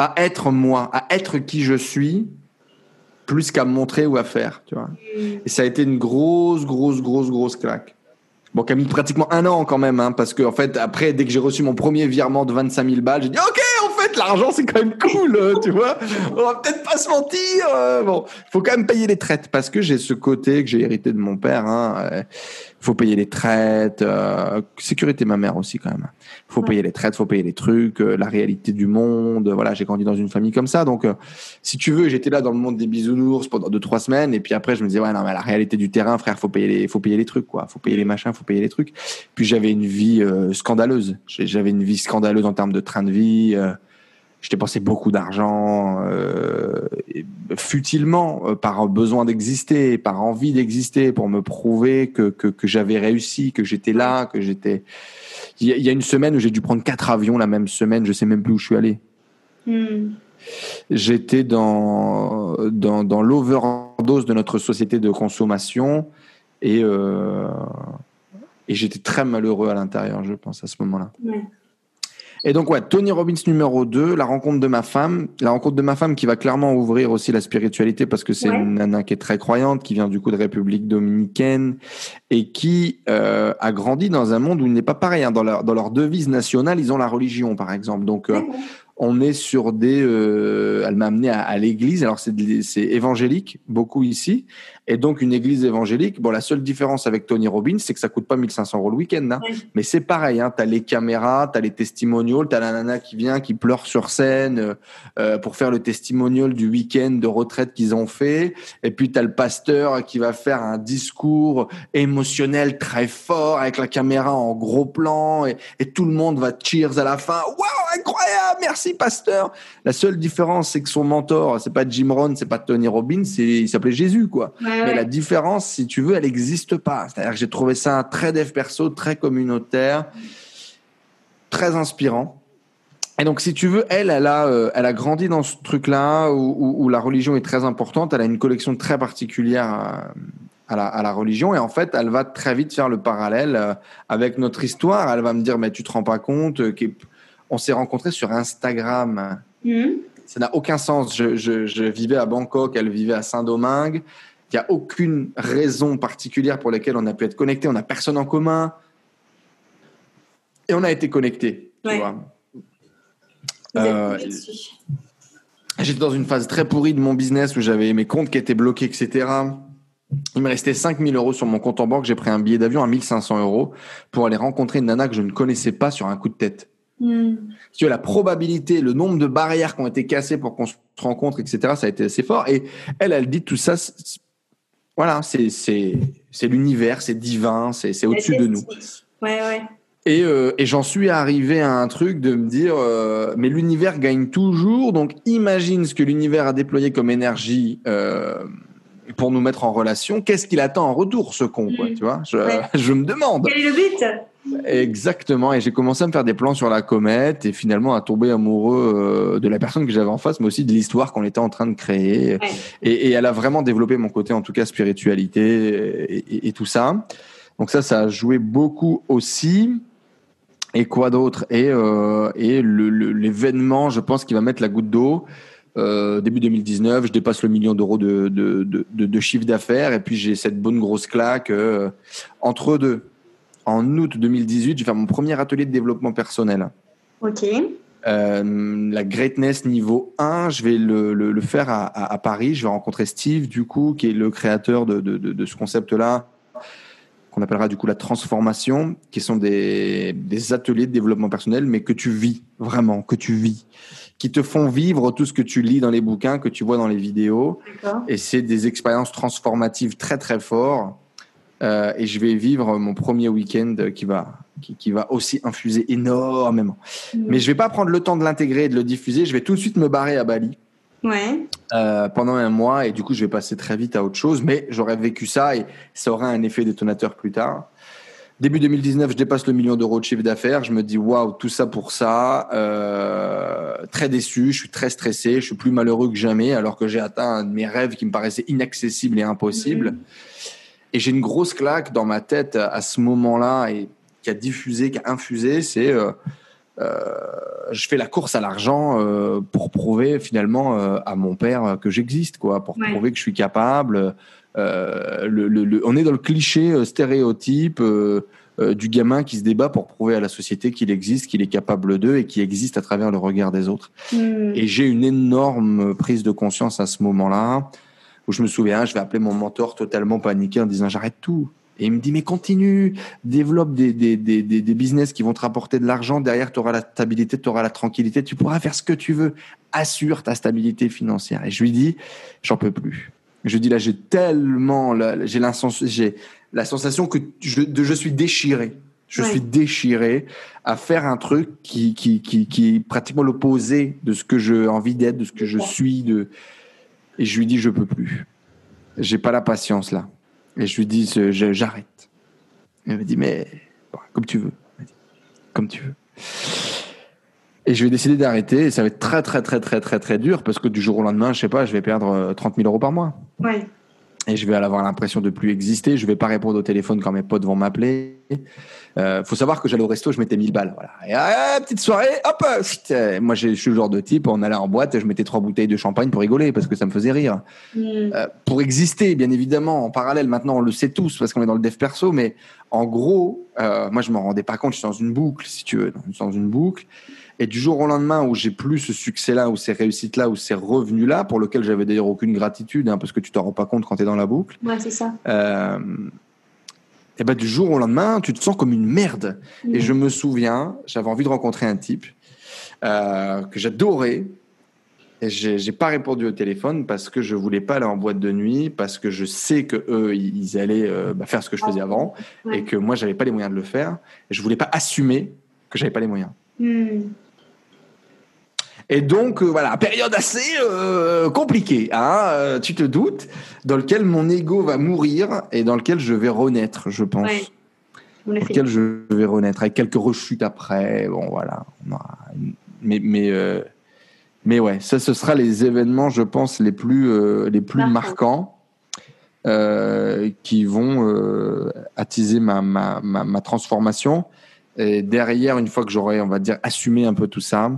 à être moi, à être qui je suis, plus qu'à montrer ou à faire, tu vois. Et ça a été une grosse, grosse, grosse, grosse claque. Bon, qui a mis pratiquement un an quand même, hein, parce que en fait, après, dès que j'ai reçu mon premier virement de 25 000 balles, j'ai dit OK, en fait, l'argent c'est quand même cool, euh, tu vois. On va peut-être pas se mentir. Euh, bon, faut quand même payer les traites parce que j'ai ce côté que j'ai hérité de mon père. Hein, euh, faut payer les traites, euh, sécurité ma mère aussi quand même. Faut payer les traites, faut payer les trucs, euh, la réalité du monde. Voilà, j'ai grandi dans une famille comme ça, donc euh, si tu veux, j'étais là dans le monde des bisounours pendant deux trois semaines, et puis après je me disais ouais non mais la réalité du terrain, frère, faut payer les, faut payer les trucs quoi, faut payer les machins, faut payer les trucs. Puis j'avais une vie scandaleuse, j'avais une vie scandaleuse en termes de train de vie. Je dépensé beaucoup d'argent euh, futilement euh, par besoin d'exister, par envie d'exister, pour me prouver que, que, que j'avais réussi, que j'étais là, que j'étais. Il y, a une semaine où j'ai dû prendre quatre avions la même semaine, je sais même plus où je suis allé. Hmm. J'étais dans, dans, dans l'overdose de notre société de consommation et, euh, Et j'étais très malheureux à l'intérieur, je pense, à ce moment-là. Et donc, ouais, Tony Robbins numéro 2, la rencontre de ma femme. La rencontre de ma femme qui va clairement ouvrir aussi la spiritualité parce que c'est une nana qui est très croyante, qui vient du coup de République dominicaine et qui euh, a grandi dans un monde où il n'est pas pareil. Hein. Dans, leur, dans leur devise nationale, ils ont la religion, par exemple. Donc, euh, on est sur des. Euh, elle m'a amené à, l'église. Alors c'est évangélique beaucoup ici, et donc une église évangélique. Bon, la seule différence avec Tony Robbins, c'est que ça coûte pas 1500 euros le week-end. Hein. Mais c'est pareil. Hein, tu as les caméras, tu as les testimonials, tu as la nana qui vient, qui pleure sur scène euh, euh, pour faire le testimonial du week-end de retraite qu'ils ont fait. Et puis tu as le pasteur qui va faire un discours émotionnel très fort avec la caméra en gros plan et, et tout le monde va cheers à la fin. Waouh, incroyable, merci pasteur. La seule différence, c'est que son mentor, c'est pas Jim Rohn, c'est pas Tony Robbins, il s'appelait Jésus, quoi. Mais la différence, si tu veux, elle n'existe pas. C'est-à-dire que j'ai trouvé ça très dev perso, très communautaire, très inspirant. Et donc, si tu veux, elle, elle a, euh, elle a grandi dans ce truc-là où, la religion est très importante. Elle a une collection très particulière à, la, à, la, religion. Et en fait, elle va très vite faire le parallèle euh, avec notre histoire. Elle va me dire, mais tu te rends pas compte euh, on s'est rencontrés sur Instagram. Hmm. Ça n'a aucun sens. Je, vivais à Bangkok, elle vivait à Saint-Domingue. Il n'y a aucune raison particulière pour laquelle on a pu être connectés. On n'a personne en commun. Et on a été connectés. Euh, j'étais dans une phase très pourrie de mon business où j'avais mes comptes qui étaient bloqués, etc. Il me restait 5000 euros sur mon compte en banque. J'ai pris un billet d'avion à 1500 euros pour aller rencontrer une nana que je ne connaissais pas sur un coup de tête. Hmm. Tu vois, la probabilité, le nombre de barrières qui ont été cassées pour qu'on se rencontre, etc., ça a été assez fort. Et elle, elle dit tout ça, voilà, c'est l'univers, c'est divin, c'est au-dessus de nous. Ouais, ouais. Et, euh, et j'en suis arrivé à un truc de me dire, euh, mais l'univers gagne toujours, donc imagine ce que l'univers a déployé comme énergie euh, pour nous mettre en relation. Qu'est-ce qu'il attend en retour, ce con, quoi, hmm. tu vois? Je, je me demande. Quel est le but? Exactement. Et j'ai commencé à me faire des plans sur la comète et finalement à tomber amoureux euh, de la personne que j'avais en face, mais aussi de l'histoire qu'on était en train de créer. Et, elle a vraiment développé mon côté, en tout cas, spiritualité et, tout ça. Donc ça, ça a joué beaucoup aussi. Et quoi d'autre? Et, euh, et l'événement, je pense, qui va mettre la goutte d'eau. Euh, début 2019, je dépasse le million d'euros de, de, de, chiffre d'affaires et puis j'ai cette bonne grosse claque entre deux en août 2018, je vais faire mon premier atelier de développement personnel. Ok. Euh, la greatness niveau 1, je vais le, le, faire à, à, Paris. Je vais rencontrer Steve, du coup, qui est le créateur de, de, de, ce concept-là, qu'on appellera du coup la transformation, qui sont des, des, ateliers de développement personnel, mais que tu vis vraiment, que tu vis, qui te font vivre tout ce que tu lis dans les bouquins, que tu vois dans les vidéos. Et c'est des expériences transformatives très très fortes euh, et je vais vivre mon premier week-end qui va, qui, va aussi infuser énormément. Mm. Mais je vais pas prendre le temps de l'intégrer et de le diffuser. Je vais tout de suite me barrer à Bali. Ouais. Euh, pendant un mois et du coup je vais passer très vite à autre chose mais j'aurais vécu ça et ça aura un effet détonateur plus tard début 2019 je dépasse le million d'euros de chiffre d'affaires je me dis waouh tout ça pour ça euh, très déçu je suis très stressé je suis plus malheureux que jamais alors que j'ai atteint un de mes rêves qui me paraissait inaccessible et impossible mm. Et j'ai une grosse claque dans ma tête à ce moment-là et qui a diffusé, qui a infusé, c'est euh, euh, je fais la course à l'argent euh, pour prouver finalement euh, à mon père que j'existe, quoi, pour prouver que je suis capable. Euh, le, le, on est dans le cliché stéréotype du gamin qui se débat pour prouver à la société qu'il existe, qu'il est capable d'eux et qu'il existe à travers le regard des autres. Hmm. Et j'ai une énorme prise de conscience à ce moment-là où je me souviens, je vais appeler mon mentor totalement paniqué en disant j'arrête tout. Et il me dit mais continue, développe des, des, des, des business qui vont te rapporter de l'argent. Derrière, tu auras la stabilité, tu auras la tranquillité, tu pourras faire ce que tu veux. Assure ta stabilité financière. Et je lui dis, j'en peux plus. Je lui dis là, j'ai tellement, j'ai la sensation que je, je suis déchiré. Je suis déchiré à faire un truc qui, qui, qui, qui est pratiquement l'opposé de ce que j'ai envie d'être, de ce que je suis, de, et je lui dis, je peux plus. J'ai pas la patience là. Et je lui dis, j'arrête. Elle me dit, mais comme tu veux. Comme tu veux. Et je vais décider d'arrêter. Et ça va être très, très, très, très, très, très dur parce que du jour au lendemain, je sais pas, je vais perdre 30 euh, 000 euros par mois. Ouais. Et je vais avoir l'impression de plus exister. Je vais pas répondre au téléphone quand mes potes vont m'appeler. Euh, faut savoir que j'allais au resto, je mettais 1000 balles. Voilà. Et ah, petite soirée, hop Moi, je suis le genre de type, on allait en boîte, je mettais trois bouteilles de champagne pour rigoler parce que ça me faisait rire. Mm. Euh, pour exister, bien évidemment, en parallèle, maintenant, on le sait tous parce qu'on est dans le dev perso, mais en gros, euh, moi, je m'en rendais pas compte, je suis dans une boucle, si tu veux, dans une boucle. Et du jour au lendemain où j'ai plus ce succès-là, ou ces réussites-là, ou ces revenus-là, pour lesquels j'avais d'ailleurs aucune gratitude, hein, parce que tu t'en rends pas compte quand tu es dans la boucle. Ouais, c'est ça. Euh, et ben du jour au lendemain, tu te sens comme une merde. Et je me souviens, j'avais envie de rencontrer un type euh, que j'adorais. Et j'ai pas répondu au téléphone parce que je voulais pas aller en boîte de nuit, parce que je sais que eux ils allaient euh, bah, faire ce que je faisais avant et que moi j'avais pas les moyens de le faire. Et je voulais pas assumer que j'avais pas les moyens. Mm. Et donc, euh, voilà, période assez euh, compliquée, hein, euh, tu te doutes, dans lequel mon ego va mourir et dans lequel je vais renaître, je pense. Dans lequel je vais renaître, avec quelques rechutes après. Bon, voilà. Mais, mais, mais ouais, ça, ce sera les événements, je pense, les plus, les plus marquants. qui vont attiser ma, ma, ma, ma, transformation. Et derrière, une fois que j'aurai, on va dire, assumé un peu tout ça,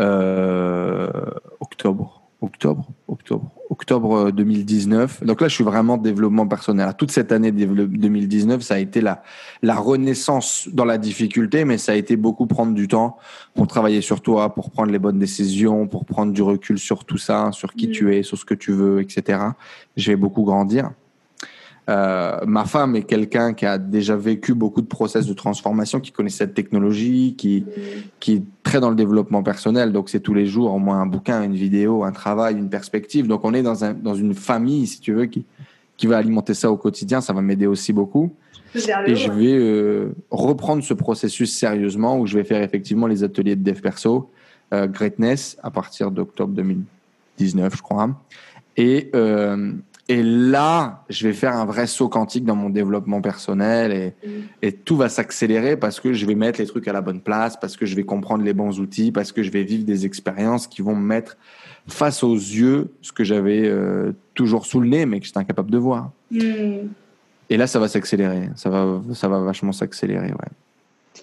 euh, octobre, octobre, octobre, octobre 2019. Euh, Donc là, je suis vraiment développement personnel. Toute cette année 2019, ça a été la, la renaissance dans la difficulté, mais ça a été beaucoup prendre du temps pour travailler sur toi, pour prendre les bonnes décisions, pour prendre du recul sur tout ça, sur qui mm. tu es, sur ce que tu veux, etc. Je vais beaucoup grandir. Euh, ma femme est quelqu'un qui a déjà vécu beaucoup de process de transformation, qui connaît cette technologie, qui, qui est très dans le développement personnel. Donc, c'est tous les jours au moins un bouquin, une vidéo, un travail, une perspective. Donc, on est dans, un, dans une famille, si tu veux, qui, qui va alimenter ça au quotidien. Ça va m'aider aussi beaucoup. Et je vais euh, reprendre ce processus sérieusement où je vais faire effectivement les ateliers de dev perso, euh, Greatness, à partir d'octobre 2019, je crois. Et et là, je vais faire un vrai saut quantique dans mon développement personnel et, mm. et tout va s'accélérer parce que je vais mettre les trucs à la bonne place, parce que je vais comprendre les bons outils, parce que je vais vivre des expériences qui vont me mettre face aux yeux ce que j'avais euh, toujours sous le nez mais que j'étais incapable de voir. Mm. Et là, ça va s'accélérer. Ça va, ça va vachement s'accélérer, ouais.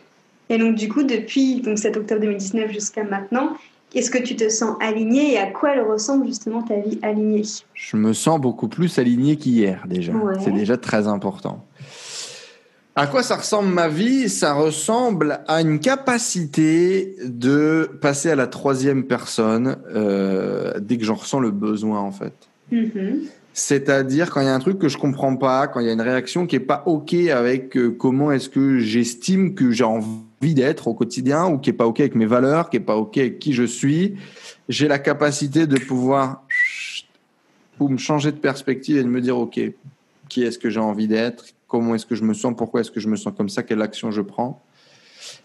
Et donc, du coup, depuis donc, 7 octobre 2019 jusqu'à maintenant, est-ce que tu te sens aligné et à quoi elle ressemble justement ta vie alignée? Je me sens beaucoup plus aligné qu'hier déjà. C'est déjà très important. À quoi ça ressemble ma vie? Ça ressemble à une capacité de passer à la troisième personne euh, dès que j'en ressens le besoin en fait. Mm-hmm. C'est-à-dire quand il y a un truc que je comprends pas, quand il y a une réaction qui est pas ok avec euh, comment est-ce que j'estime que j'ai envie envie d'être au quotidien ou qui est pas ok avec mes valeurs, qui est pas ok avec qui je suis, j'ai la capacité de pouvoir me changer de perspective et de me dire ok, qui est-ce que j'ai envie d'être, comment est-ce que je me sens, pourquoi est-ce que je me sens comme ça, quelle action je prends?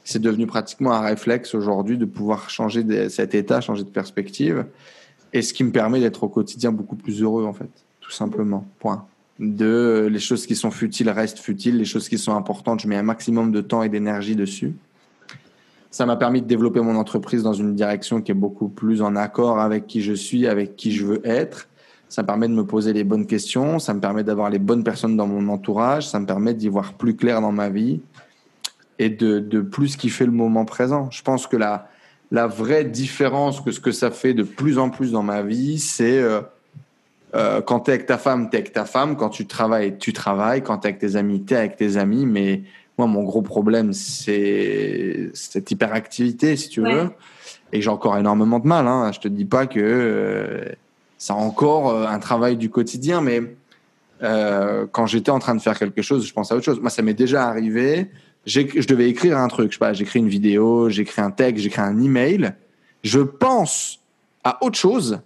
C'est devenu pratiquement un réflexe aujourd'hui de pouvoir changer cet état, changer de perspective, et ce qui me permet d'être au quotidien beaucoup plus heureux en fait, tout simplement. Point de les choses qui sont futiles restent futiles, les choses qui sont importantes, je mets un maximum de temps et d'énergie dessus. Ça m'a permis de développer mon entreprise dans une direction qui est beaucoup plus en accord avec qui je suis, avec qui je veux être. Ça me permet de me poser les bonnes questions, ça me permet d'avoir les bonnes personnes dans mon entourage, ça me permet d'y voir plus clair dans ma vie et de, de plus kiffer le moment présent. Je pense que la, la vraie différence que ce que ça fait de plus en plus dans ma vie, c'est euh, euh, quand tu es avec ta femme, tu es avec ta femme. Quand tu travailles, tu travailles. Quand tu es avec tes amis, tu es avec tes amis. Mais moi, mon gros problème, c'est cette hyperactivité, si tu veux. Et j'ai encore énormément de mal. Hein. Je te dis pas que euh, c'est encore euh, un travail du quotidien, mais euh, quand j'étais en train de faire quelque chose, je pense à autre chose. Moi, ça m'est déjà arrivé. Je devais écrire un truc. Je sais pas, j'écris une vidéo, j'écris un texte, j'écris un email. Je pense à autre chose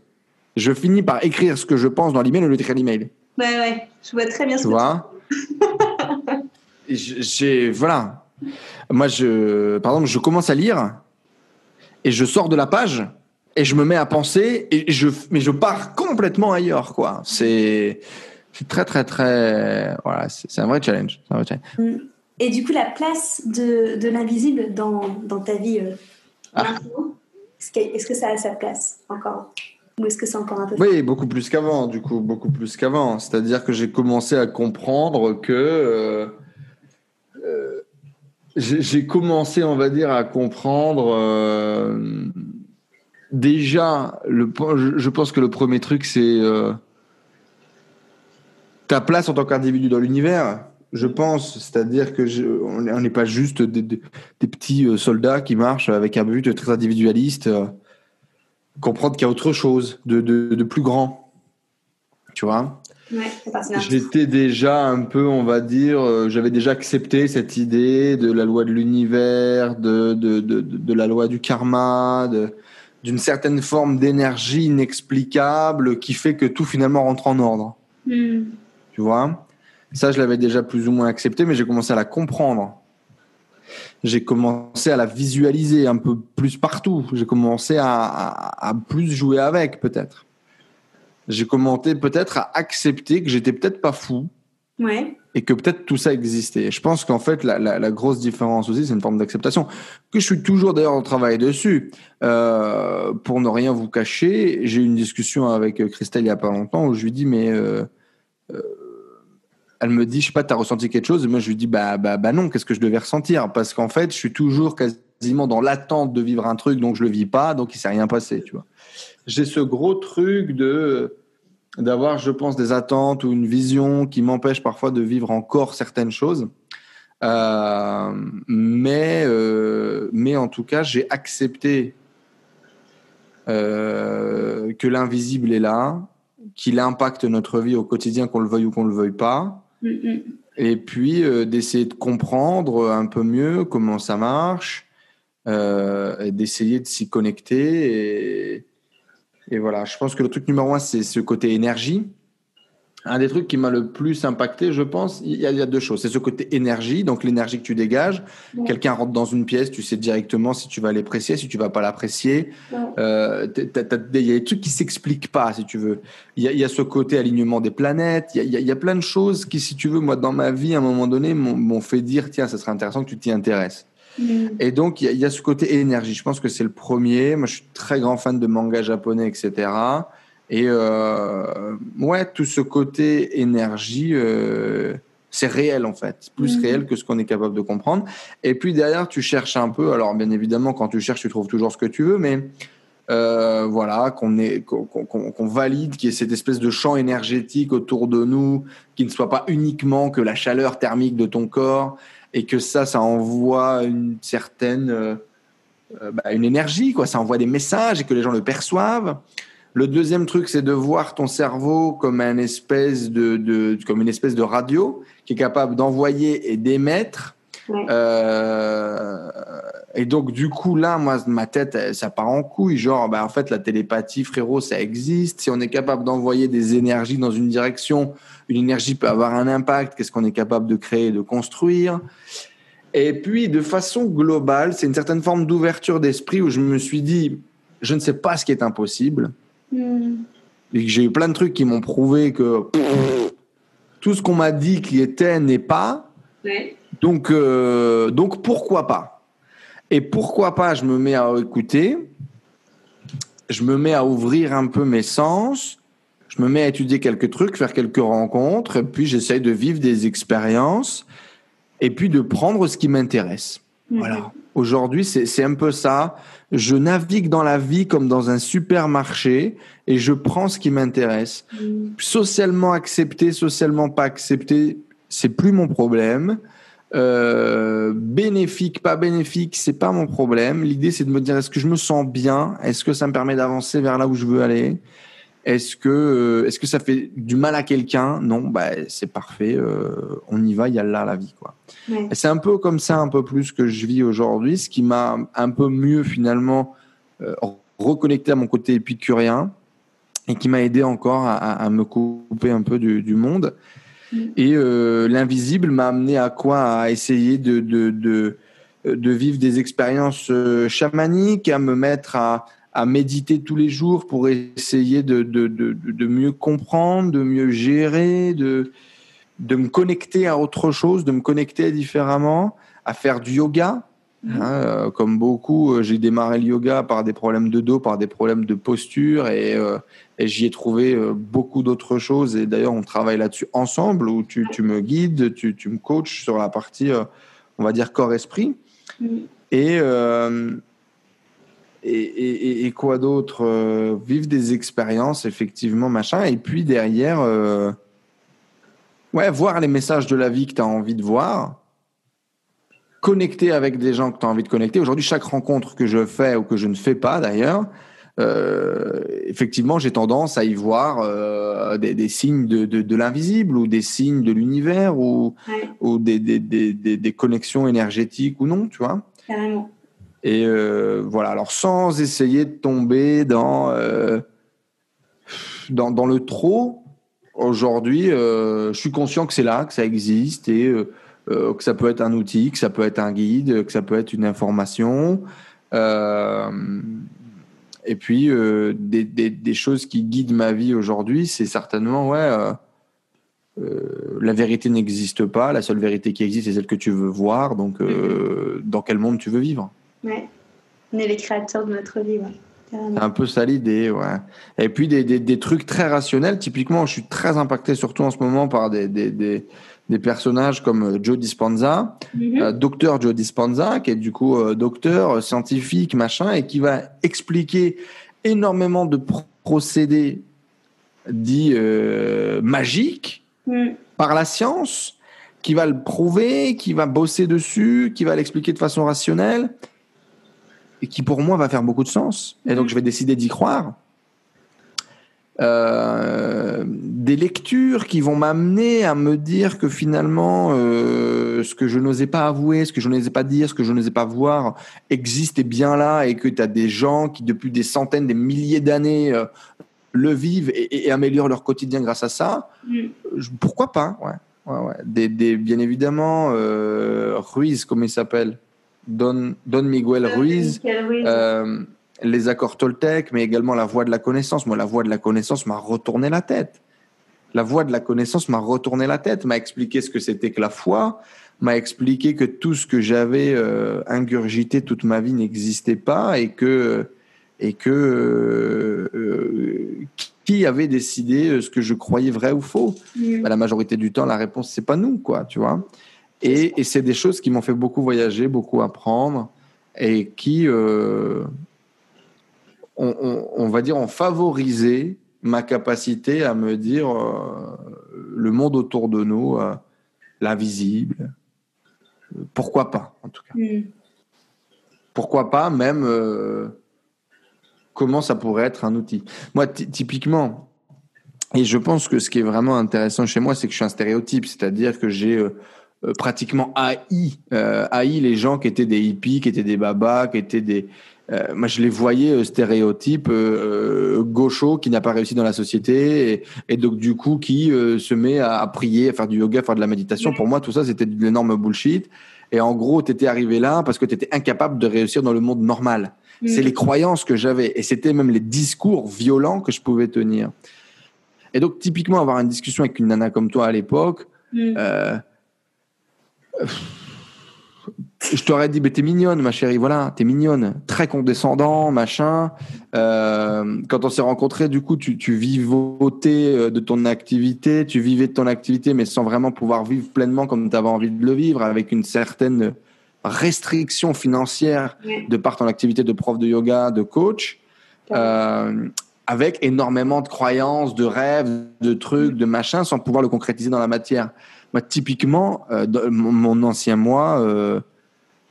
je finis par écrire ce que je pense dans l'email au lieu d'écrire l'email. Ouais, ouais, je vois très bien tu ce vois J'ai, voilà. Moi, je, par exemple, je commence à lire et je sors de la page et je me mets à penser et je, mais je pars complètement ailleurs, quoi. C'est, très, très, très, voilà, c'est un vrai challenge. Un vrai challenge. Mm. Et du coup, la place de, de l'invisible dans, dans ta vie euh, ah. est-ce que, est que ça a sa place encore? Ou est-ce que c'est encore un peu Oui, beaucoup plus qu'avant, du coup, beaucoup plus qu'avant. C'est-à-dire que j'ai commencé à comprendre que. Euh, euh, j'ai commencé, on va dire, à comprendre. Euh, déjà, le, je pense que le premier truc, c'est ta place en tant qu'individu dans l'univers je pense. C'est-à-dire que on n'est pas juste des, petits euh, soldats qui marchent avec un but très individualiste. Comprendre qu'il y a autre chose de, plus grand. Tu vois? J'étais déjà un peu, on va dire, euh, j'avais déjà accepté cette idée de la loi de l'univers, de, de, la loi du karma, d'une certaine forme d'énergie inexplicable qui fait que tout finalement rentre en ordre. Hmm. Tu vois? Ça, je l'avais déjà plus ou moins accepté, mais j'ai commencé à la comprendre. J'ai commencé à la visualiser un peu plus partout. J'ai commencé à, plus jouer avec, peut-être. J'ai commencé peut-être à accepter que j'étais peut-être pas fou. Et que peut-être tout ça existait. Je pense qu'en fait, la, grosse différence aussi, c'est une forme d'acceptation. Que je suis toujours d'ailleurs en travail dessus. Euh, pour ne rien vous cacher, j'ai eu une discussion avec Christelle il y a pas longtemps où je lui dis, mais euh, euh, elle me dit, je sais pas, tu as ressenti quelque chose? Et moi, je lui dis, bah, bah, bah non, qu'est-ce que je devais ressentir? Parce qu'en fait, je suis toujours quasiment dans l'attente de vivre un truc, donc je le vis pas, donc il s'est rien passé, tu vois. J'ai ce gros truc de d'avoir, je pense, des attentes ou une vision qui m'empêche parfois de vivre encore certaines choses. Euh, mais, euh, mais en tout cas, j'ai accepté euh, que l'invisible est là, qu'il impacte notre vie au quotidien, qu'on le veuille ou qu'on le veuille pas, et puis euh, d'essayer de comprendre un peu mieux comment ça marche, euh, d'essayer de s'y connecter. Et, et, voilà, je pense que le truc numéro un, c'est ce côté énergie un des trucs qui m'a le plus impacté, je pense, il y, a, deux choses. C'est ce côté énergie, donc l'énergie que tu dégages. Quelqu'un rentre dans une pièce, tu sais directement si tu vas l'apprécier, si tu vas pas l'apprécier. Euh, il y a des trucs qui s'expliquent pas, si tu veux. Il y, a, ce côté alignement des planètes. Il y, a, plein de choses qui, si tu veux, moi, dans ma vie, à un moment donné, m'ont fait dire, tiens, ça serait intéressant que tu t'y intéresses. Et donc, il y, a ce côté énergie. Je pense que c'est le premier. Moi, je suis très grand fan de manga japonais, etc. Et euh, ouais, tout ce côté énergie, euh, c'est réel en fait, plus mhm. réel que ce qu'on est capable de comprendre. Et puis derrière, tu cherches un peu. Alors bien évidemment, quand tu cherches, tu trouves toujours ce que tu veux, mais euh, voilà, qu'on qu'on valide qu'il y ait cette espèce de champ énergétique autour de nous, qui ne soit pas uniquement que la chaleur thermique de ton corps, et que ça, ça envoie une certaine, euh, bah, une énergie, quoi. Ça envoie des messages et que les gens le perçoivent. Le deuxième truc, c'est de voir ton cerveau comme, un espèce de, comme une espèce de radio qui est capable d'envoyer et d'émettre. Euh, et donc, du coup, là, moi, ma tête, ça part en couille. Genre, bah, en fait, la télépathie, frérot, ça existe. Si on est capable d'envoyer des énergies dans une direction, une énergie peut avoir un impact. Qu'est-ce qu'on est capable de créer, de construire? Et puis, de façon globale, c'est une certaine forme d'ouverture d'esprit où je me suis dit, je ne sais pas ce qui est impossible. J'ai eu plein de trucs qui m'ont prouvé que tout ce qu'on m'a dit qui était n'est pas. Donc, euh, donc pourquoi pas? Et pourquoi pas Je me mets à écouter, je me mets à ouvrir un peu mes sens, je me mets à étudier quelques trucs, faire quelques rencontres, et puis j'essaye de vivre des expériences, et puis de prendre ce qui m'intéresse. Voilà. Aujourd'hui, c'est un peu ça. Je navigue dans la vie comme dans un supermarché et je prends ce qui m'intéresse. Mm. Socialement accepté, socialement pas accepté, c'est plus mon problème. Euh, bénéfique, pas bénéfique, c'est pas mon problème. L'idée, c'est de me dire est-ce que je me sens bien? Est-ce que ça me permet d'avancer vers là où je veux aller? Est-ce que, euh, est-ce que ça fait du mal à quelqu'un? Non, bah, c'est parfait. Euh, on y va, il y a là la vie. quoi. C'est un peu comme ça, un peu plus que je vis aujourd'hui, ce qui m'a un peu mieux finalement euh, reconnecté à mon côté épicurien et qui m'a aidé encore à, me couper un peu du, monde. Mm. Et l'invisible m'a amené à quoi? À essayer de, de, de, de vivre des expériences chamaniques, à me mettre à, à méditer tous les jours pour essayer de, de, de, de, mieux comprendre, de mieux gérer, de, de me connecter à autre chose, de me connecter différemment, à faire du yoga. Hein, euh, comme beaucoup, euh, j'ai démarré le yoga par des problèmes de dos, par des problèmes de posture, et, euh, et j'y ai trouvé beaucoup d'autres choses. Et d'ailleurs, on travaille là-dessus ensemble, où tu, tu me guides, tu, tu, me coaches sur la partie, euh, on va dire, corps-esprit. Mm. Et, euh, et, et, et quoi d'autre euh, Vivre des expériences, effectivement, machin. Et puis derrière, euh, ouais, voir les messages de la vie que tu as envie de voir connecter avec des gens que tu as envie de connecter. Aujourd'hui, chaque rencontre que je fais ou que je ne fais pas d'ailleurs, euh, effectivement, j'ai tendance à y voir des, des, signes de, de, de l'invisible ou des signes de l'univers ou, Ouais. ou des, des, des, des, connexions énergétiques ou non, tu vois. Carrément. Et euh, voilà, alors sans essayer de tomber dans, euh, dans, dans le trop, aujourd'hui, euh, je suis conscient que c'est là, que ça existe et que ça peut être un outil, que ça peut être un guide, que ça peut être une information. Et puis, des, des, des, choses qui guident ma vie aujourd'hui, c'est certainement, ouais, euh, la vérité n'existe pas. La seule vérité qui existe, c'est celle que tu veux voir. Donc, euh, dans quel monde tu veux vivre Ouais. On est les créateurs de notre vie, ouais. C'est un peu ça l'idée, ouais. Et puis des, des, des, trucs très rationnels. Typiquement, je suis très impacté, surtout en ce moment, par des, des, des, des personnages comme Joe Dispenza, mm -hmm. euh, docteur Joe Dispenza, qui est du coup euh, docteur, scientifique, machin, et qui va expliquer énormément de procédés dits euh, magiques mm. par la science, qui va le prouver, qui va bosser dessus, qui va l'expliquer de façon rationnelle et qui pour moi va faire beaucoup de sens. Et donc je vais décider d'y croire. Euh, des lectures qui vont m'amener à me dire que finalement euh, ce que je n'osais pas avouer, ce que je n'osais pas dire, ce que je n'osais pas voir existe et bien là et que tu as des gens qui depuis des centaines, des milliers d'années euh, le vivent et, et, améliorent leur quotidien grâce à ça. Mm. Pourquoi pas ouais. Ouais, ouais. Des, des, bien évidemment, Ruiz, comment il s'appelle? Don, Don Miguel Ruiz, Ruiz. Euh, les accords Toltec, mais également la voie de la connaissance. Moi, la voie de la connaissance m'a retourné la tête. La voie de la connaissance m'a retourné la tête, m'a expliqué ce que c'était que la foi, m'a expliqué que tout ce que j'avais euh, ingurgité toute ma vie n'existait pas et que et que euh, qui avait décidé ce que je croyais vrai ou faux. Mm. Bah, la majorité du temps, la réponse c'est pas nous, quoi, tu vois. Et, et c'est des choses qui m'ont fait beaucoup voyager, beaucoup apprendre et qui, euh, on, on, on, va dire, ont favorisé ma capacité à me dire euh, le monde autour de nous, euh, l'invisible. Pourquoi pas, en tout cas. Mm. Pourquoi pas, même comment ça pourrait être un outil. Moi, typiquement, et je pense que ce qui est vraiment intéressant chez moi, c'est que je suis un stéréotype, c'est-à-dire que j'ai pratiquement haï, euh, haï les gens qui étaient des hippies, qui étaient des babas, qui étaient des... Euh, moi, je les voyais euh, stéréotypes euh, gauchos qui n'a pas réussi dans la société et, et donc du coup qui euh, se met à, à, prier, à faire du yoga, à faire de la méditation. Pour moi, tout ça, c'était de l'énorme bullshit. Et en gros, tu étais arrivé là parce que tu étais incapable de réussir dans le monde normal. Mmh. C'est les croyances que j'avais et c'était même les discours violents que je pouvais tenir. Et donc, typiquement, avoir une discussion avec une nana comme toi à l'époque, mmh. Je t'aurais dit, mais t'es mignonne, ma chérie, voilà, t'es mignonne, très condescendant, machin. Euh, quand on s'est rencontrés, du coup, tu, tu vivotais euh, de ton activité, tu vivais de ton activité, mais sans vraiment pouvoir vivre pleinement comme tu avais envie de le vivre, avec une certaine restriction financière de par ton activité de prof de yoga, de coach. Euh, avec énormément de croyances, de rêves, de trucs, de machins, sans pouvoir le concrétiser dans la matière. Moi, typiquement, euh, mon, mon, ancien moi, euh,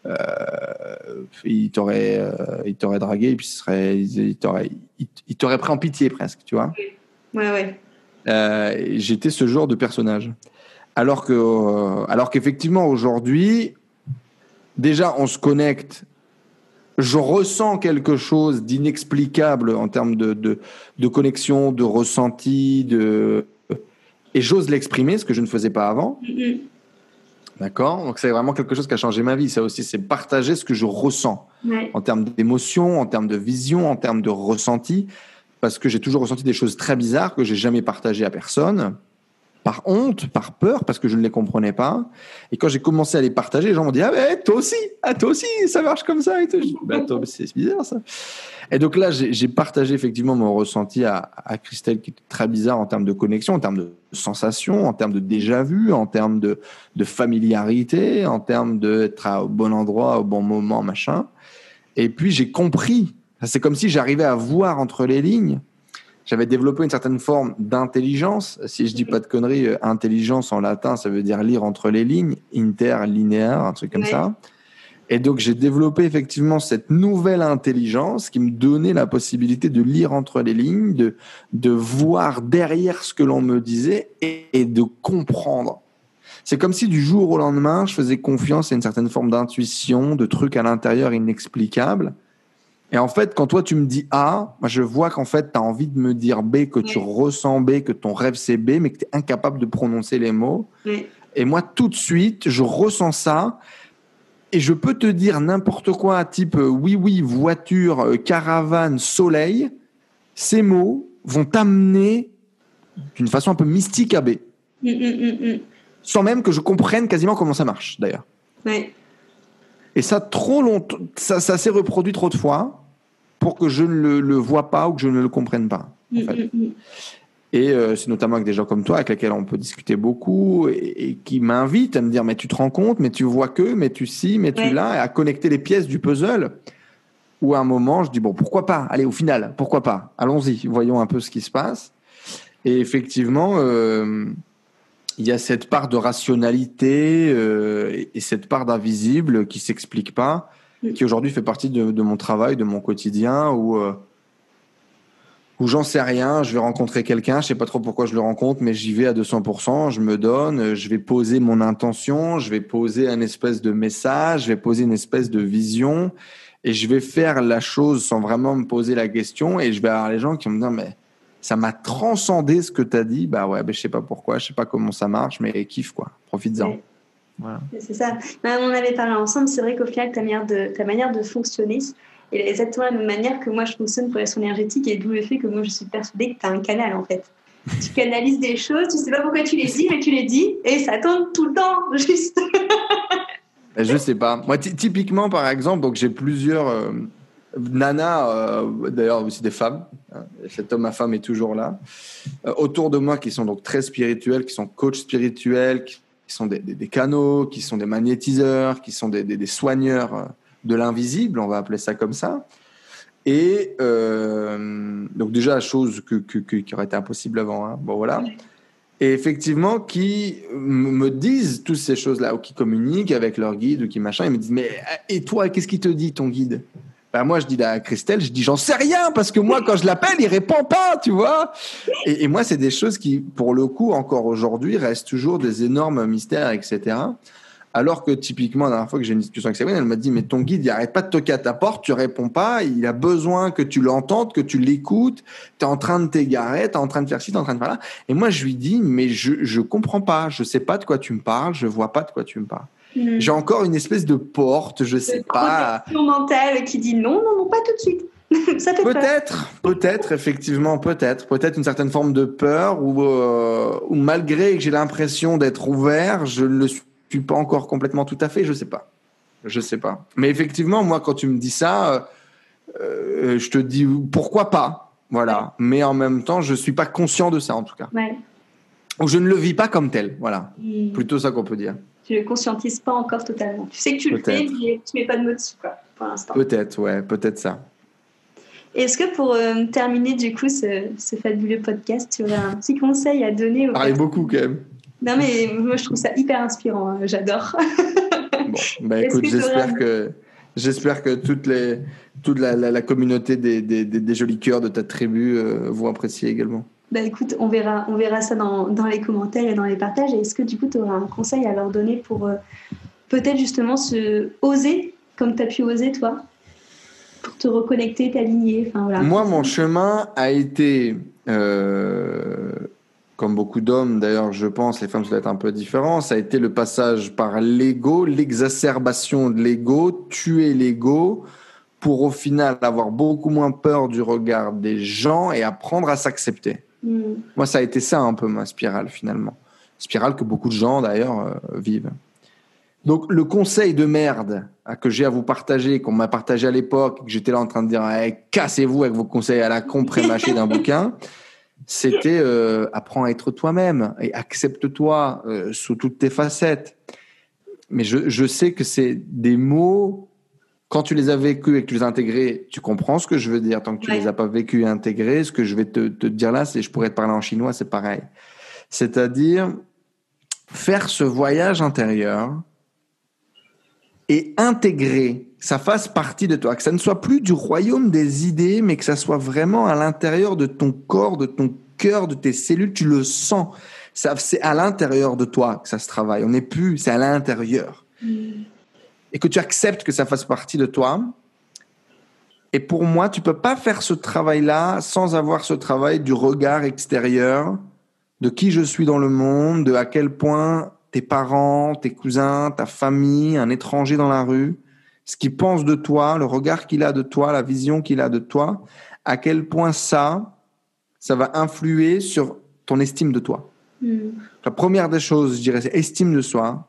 euh, il t'aurait, il t'aurait dragué, et puis il serait, il t'aurait, il, il t'aurait pris en pitié presque, tu vois. Ouais, ouais. J'étais ce genre de personnage. Alors que, alors qu'effectivement aujourd'hui, déjà on se connecte je ressens quelque chose d'inexplicable en termes de, de, de, connexion, de ressenti, de... et j'ose l'exprimer, ce que je ne faisais pas avant. Mm -hmm. D'accord? Donc c'est vraiment quelque chose qui a changé ma vie. Ça aussi, c'est partager ce que je ressens ouais. en termes d'émotion, en termes de vision, en termes de ressenti, parce que j'ai toujours ressenti des choses très bizarres que j'ai jamais partagées à personne. Par honte, par peur, parce que je ne les comprenais pas. Et quand j'ai commencé à les partager, les gens m'ont dit Ah, mais toi aussi, ah, toi aussi, ça marche comme ça. Et tout. Bah, c'est bizarre ça. Et donc là, j'ai partagé effectivement mon ressenti à, à, Christelle, qui est très bizarre en termes de connexion, en termes de sensation, en termes de déjà-vu, en termes de, de familiarité, en termes d'être au bon endroit, au bon moment, machin. Et puis j'ai compris. C'est comme si j'arrivais à voir entre les lignes j'avais développé une certaine forme d'intelligence. Si je dis pas de conneries, euh, intelligence en latin, ça veut dire lire entre les lignes, interlinéaire, un truc comme ça. Et donc j'ai développé effectivement cette nouvelle intelligence qui me donnait la possibilité de lire entre les lignes, de, de voir derrière ce que l'on me disait et, et de comprendre. C'est comme si du jour au lendemain, je faisais confiance à une certaine forme d'intuition, de trucs à l'intérieur inexplicables et en fait, quand toi tu me dis A, moi je vois qu'en fait tu as envie de me dire B, que tu ressens B, que ton rêve c'est B, mais que tu es incapable de prononcer les mots. Et moi tout de suite, je ressens ça. Et je peux te dire n'importe quoi, type euh, oui, oui, voiture, euh, caravane, soleil. Ces mots vont t'amener d'une façon un peu mystique à B. Mm, mm, mm, Sans même que je comprenne quasiment comment ça marche, d'ailleurs. Et ça, trop longtemps, ça, ça s'est reproduit trop de fois pour que je ne le, vois pas ou que je ne le comprenne pas. En mm, fait. Mm, mm. Et euh, c'est notamment avec des gens comme toi, avec lesquels on peut discuter beaucoup et, qui m'invitent à me dire, mais tu te rends compte, mais tu vois que, mais tu si, mais tu là, et à connecter les pièces du puzzle. Ou à un moment, je dis, bon, pourquoi pas? Allez, au final, pourquoi pas? Allons-y, voyons un peu ce qui se passe. Et effectivement, euh, il y a cette part de rationalité euh, et cette part d'invisible qui s'explique pas, qui aujourd'hui fait partie de, mon travail, de mon quotidien, où euh, où j'en sais rien, je vais rencontrer quelqu'un, je sais pas trop pourquoi je le rencontre, mais j'y vais à 200%, je me donne, je vais poser mon intention, je vais poser un espèce de message, je vais poser une espèce de vision, et je vais faire la chose sans vraiment me poser la question, et je vais avoir les gens qui vont me dire mais ça m'a transcendé ce que tu as dit. Bah ouais, bah, je sais pas pourquoi, je sais pas comment ça marche, mais kiffe quoi. Profites-en. Voilà. C'est ça. Bah, on avait parlé ensemble, c'est vrai qu'au final, ta manière de, ta manière de fonctionner est exactement la même manière que moi je fonctionne pour la son énergétique et d'où le fait que moi je suis persuadée que tu as un canal en fait. tu canalises des choses, tu sais pas pourquoi tu les dis, mais tu les dis et ça tourne tout le temps, juste. Bah, je sais pas. Moi, typiquement, par exemple, donc j'ai plusieurs. Euh, Nana, euh, d'ailleurs aussi des femmes, hein, cet homme à femme est toujours là, euh, autour de moi qui sont donc très spirituels, qui sont coachs spirituels, qui, sont des, canaux, qui sont des magnétiseurs, qui sont des, soigneurs euh, de l'invisible, on va appeler ça comme ça. Et donc déjà, chose que, qui aurait été impossible avant, hein. bon voilà. Et effectivement, qui me disent toutes ces choses-là, ou qui communiquent avec leur guide, ou qui machin, ils me disent, mais et toi, qu'est-ce qui te dit ton guide? Ben moi, je dis à Christelle, je dis, j'en sais rien, parce que moi, quand je l'appelle, il répond pas, tu vois. Et, moi, c'est des choses qui, pour le coup, encore aujourd'hui, restent toujours des énormes mystères, etc. Alors que typiquement, la dernière fois que j'ai une discussion avec Sabrina, elle m'a dit, mais ton guide, il arrête pas de toquer à ta porte, tu réponds pas, il a besoin que tu l'entendes, que tu l'écoutes, tu es en train de t'égarer, tu es en train de faire ci, tu es en train de faire là. Et moi, je lui dis, mais je, je comprends pas, je sais pas de quoi tu me parles, je vois pas de quoi tu me parles. Mm. J'ai encore une espèce de porte, je sais pas. mentale qui dit non, non, non, pas tout de suite. peut-être, peut-être, effectivement, peut-être, peut-être une certaine forme de peur ou, euh, malgré que j'ai l'impression d'être ouvert, je ne le suis pas encore complètement tout à fait, je sais pas, je sais pas. Mais effectivement, moi, quand tu me dis ça, euh, euh, je te dis pourquoi pas, voilà. Mais en même temps, je suis pas conscient de ça en tout cas. Ou je ne le vis pas comme tel, voilà. Mm. Plutôt ça qu'on peut dire tu ne le conscientises pas encore totalement. Tu sais que tu le fais, mais tu mets pas de mots dessus, quoi, pour l'instant. Peut-être, ouais, peut-être ça. Est-ce que pour euh, terminer du coup ce, ce, fabuleux podcast, tu aurais un petit conseil à donner Parlez beaucoup quand même. Non mais moi je trouve ça hyper inspirant, hein, j'adore. bon, bah écoute, j'espère que j'espère que toutes les toute la, la, communauté des, des, des, jolis cœurs de ta tribu euh, vont apprécier également. Bah écoute, on verra, on verra ça dans, dans les commentaires et dans les partages. Est-ce que du coup, tu auras un conseil à leur donner pour euh, peut-être justement se oser, comme tu as pu oser toi, pour te reconnecter, t'aligner voilà. Moi, mon chemin a été, euh, comme beaucoup d'hommes d'ailleurs, je pense, les femmes, ça doit être un peu différent, ça a été le passage par l'ego, l'exacerbation de l'ego, tuer l'ego pour au final avoir beaucoup moins peur du regard des gens et apprendre à s'accepter. Mm. Moi, ça a été ça un peu ma spirale finalement. Spirale que beaucoup de gens d'ailleurs euh, vivent. Donc le conseil de merde que j'ai à vous partager, qu'on m'a partagé à l'époque, que j'étais là en train de dire cassez-vous avec vos conseils à la con prémâchés d'un bouquin, c'était euh, apprends à être toi-même et accepte-toi euh, sous toutes tes facettes. Mais je, je sais que c'est des mots quand tu les as vécus et que tu les as intégrés, tu comprends ce que je veux dire. Tant que tu ne les as pas vécus et intégrés, ce que je vais te, te dire là, c'est je pourrais te parler en chinois, c'est pareil. C'est-à-dire faire ce voyage intérieur et intégrer, que ça fasse partie de toi, que ça ne soit plus du royaume des idées, mais que ça soit vraiment à l'intérieur de ton corps, de ton cœur, de tes cellules, tu le sens. Ça, c'est à l'intérieur de toi que ça se travaille. On n'est plus, c'est à l'intérieur. Mm. Et que tu acceptes que ça fasse partie de toi. Et pour moi, tu peux pas faire ce travail-là sans avoir ce travail du regard extérieur, de qui je suis dans le monde, de à quel point tes parents, tes cousins, ta famille, un étranger dans la rue, ce qu'il pense de toi, le regard qu'il a de toi, la vision qu'il a de toi, à quel point ça, ça va influer sur ton estime de toi. Hmm. La première des choses, je dirais, c'est estime de soi.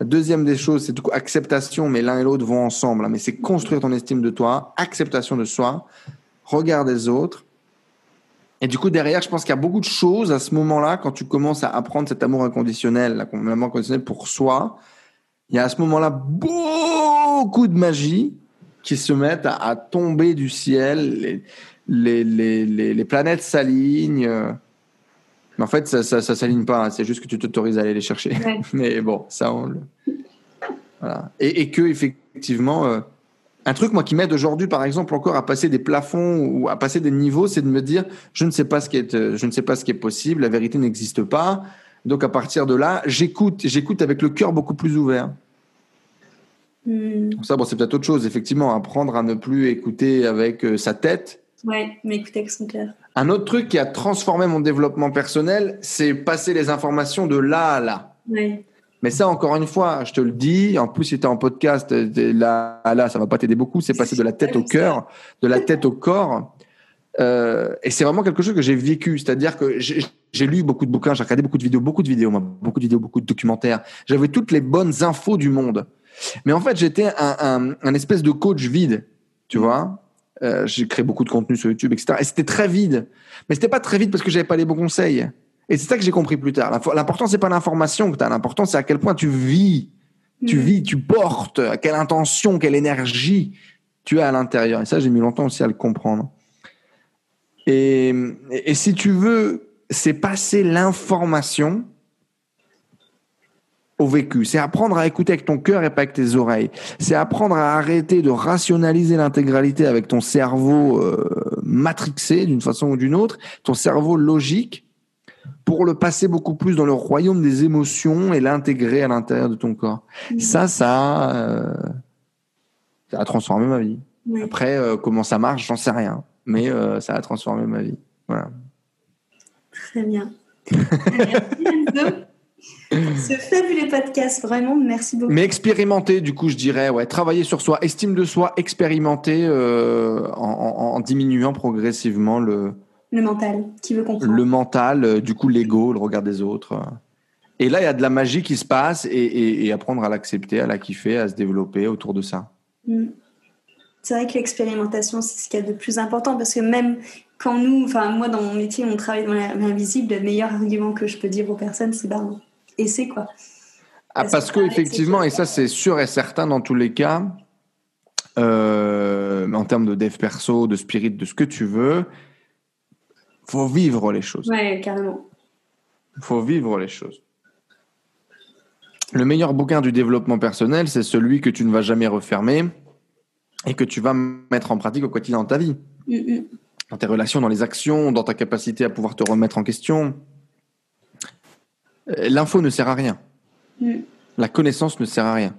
La deuxième des choses, c'est acceptation, mais l'un et l'autre vont ensemble. Hein, mais c'est construire ton estime de toi, acceptation de soi, regard des autres, et du coup, derrière, je pense qu'il y a beaucoup de choses à ce moment-là, quand tu commences à apprendre cet amour inconditionnel, l'amour inconditionnel pour soi, il y a à ce moment-là beaucoup de magie qui se mettent à, tomber du ciel, les, planètes s'alignent. Mais en fait, ça ne s'aligne pas, hein. c'est juste que tu t'autorises à aller les chercher. Mais bon, ça, on le... Voilà. Et, et que, effectivement, euh, un truc, moi, qui m'aide aujourd'hui, par exemple, encore à passer des plafonds ou à passer des niveaux, c'est de me dire, je ne sais pas ce qui est, euh, je ne sais pas ce qui est possible, la vérité n'existe pas. Donc, à partir de là, j'écoute, j'écoute avec le cœur beaucoup plus ouvert. Hmm. Ça, bon, c'est peut-être autre chose, effectivement, apprendre à ne plus écouter avec euh, sa tête. Ouais, mais écouter avec son cœur. Un autre truc qui a transformé mon développement personnel, c'est passer les informations de là à là. Ouais. Mais ça, encore une fois, je te le dis, en plus, si tu en podcast, là, là, ça va pas t'aider beaucoup. C'est passer de la tête au cœur, de la tête au corps. Euh, et c'est vraiment quelque chose que j'ai vécu. C'est-à-dire que j'ai lu beaucoup de bouquins, j'ai regardé beaucoup de vidéos, beaucoup de vidéos, beaucoup de vidéos, beaucoup de documentaires. J'avais toutes les bonnes infos du monde. Mais en fait, j'étais un, un, espèce de coach vide, tu vois. Euh, j'ai créé beaucoup de contenu sur YouTube, etc. Et c'était très vide. Mais c'était pas très vide parce que j'avais pas les bons conseils. Et c'est ça que j'ai compris plus tard. L'important, c'est pas l'information que tu as. L'important, c'est à quel point tu vis. Tu mm. vis, tu portes, à quelle intention, quelle énergie tu as à l'intérieur. Et ça, j'ai mis longtemps aussi à le comprendre. Et, et si tu veux, c'est passer l'information au vécu. C'est apprendre à écouter avec ton cœur et pas avec tes oreilles. C'est apprendre à arrêter de rationaliser l'intégralité avec ton cerveau euh, matrixé d'une façon ou d'une autre, ton cerveau logique, pour le passer beaucoup plus dans le royaume des émotions et l'intégrer à l'intérieur de ton corps. Mm. Ça, ça, euh, ça a transformé ma vie. Après, euh, comment ça marche, j'en sais rien. Mais ça a transformé ma vie. Voilà. Très bien. merci Ce fabuleux podcast, vraiment, merci beaucoup. Mais expérimenter, du coup, je dirais, ouais, travailler sur soi, estime de soi, expérimenter en, diminuant progressivement le, le mental, qui veut comprendre. Le mental, euh, du coup l'ego, le regard des autres. Et là, il y a de la magie qui se passe et, apprendre à l'accepter, à la kiffer, à se développer autour de ça. Mm. C'est vrai que l'expérimentation, c'est ce qu'il y a de plus important parce que même quand nous, enfin moi dans mon métier, on travaille dans l'invisible, le meilleur argument que je peux dire aux personnes, c'est bah, c'est quoi? Ah, parce, que, effectivement, et ça c'est sûr et certain dans tous les cas, euh, en termes de dev perso, de spirit, de ce que tu veux, faut vivre les choses. Ouais, carrément. faut vivre les choses. Le meilleur bouquin du développement personnel, c'est celui que tu ne vas jamais refermer et que tu vas mettre en pratique au quotidien dans ta vie. Dans tes relations, dans les actions, dans ta capacité à pouvoir te remettre en question. Euh, l'info ne sert à rien. Mm. La connaissance ne sert à rien.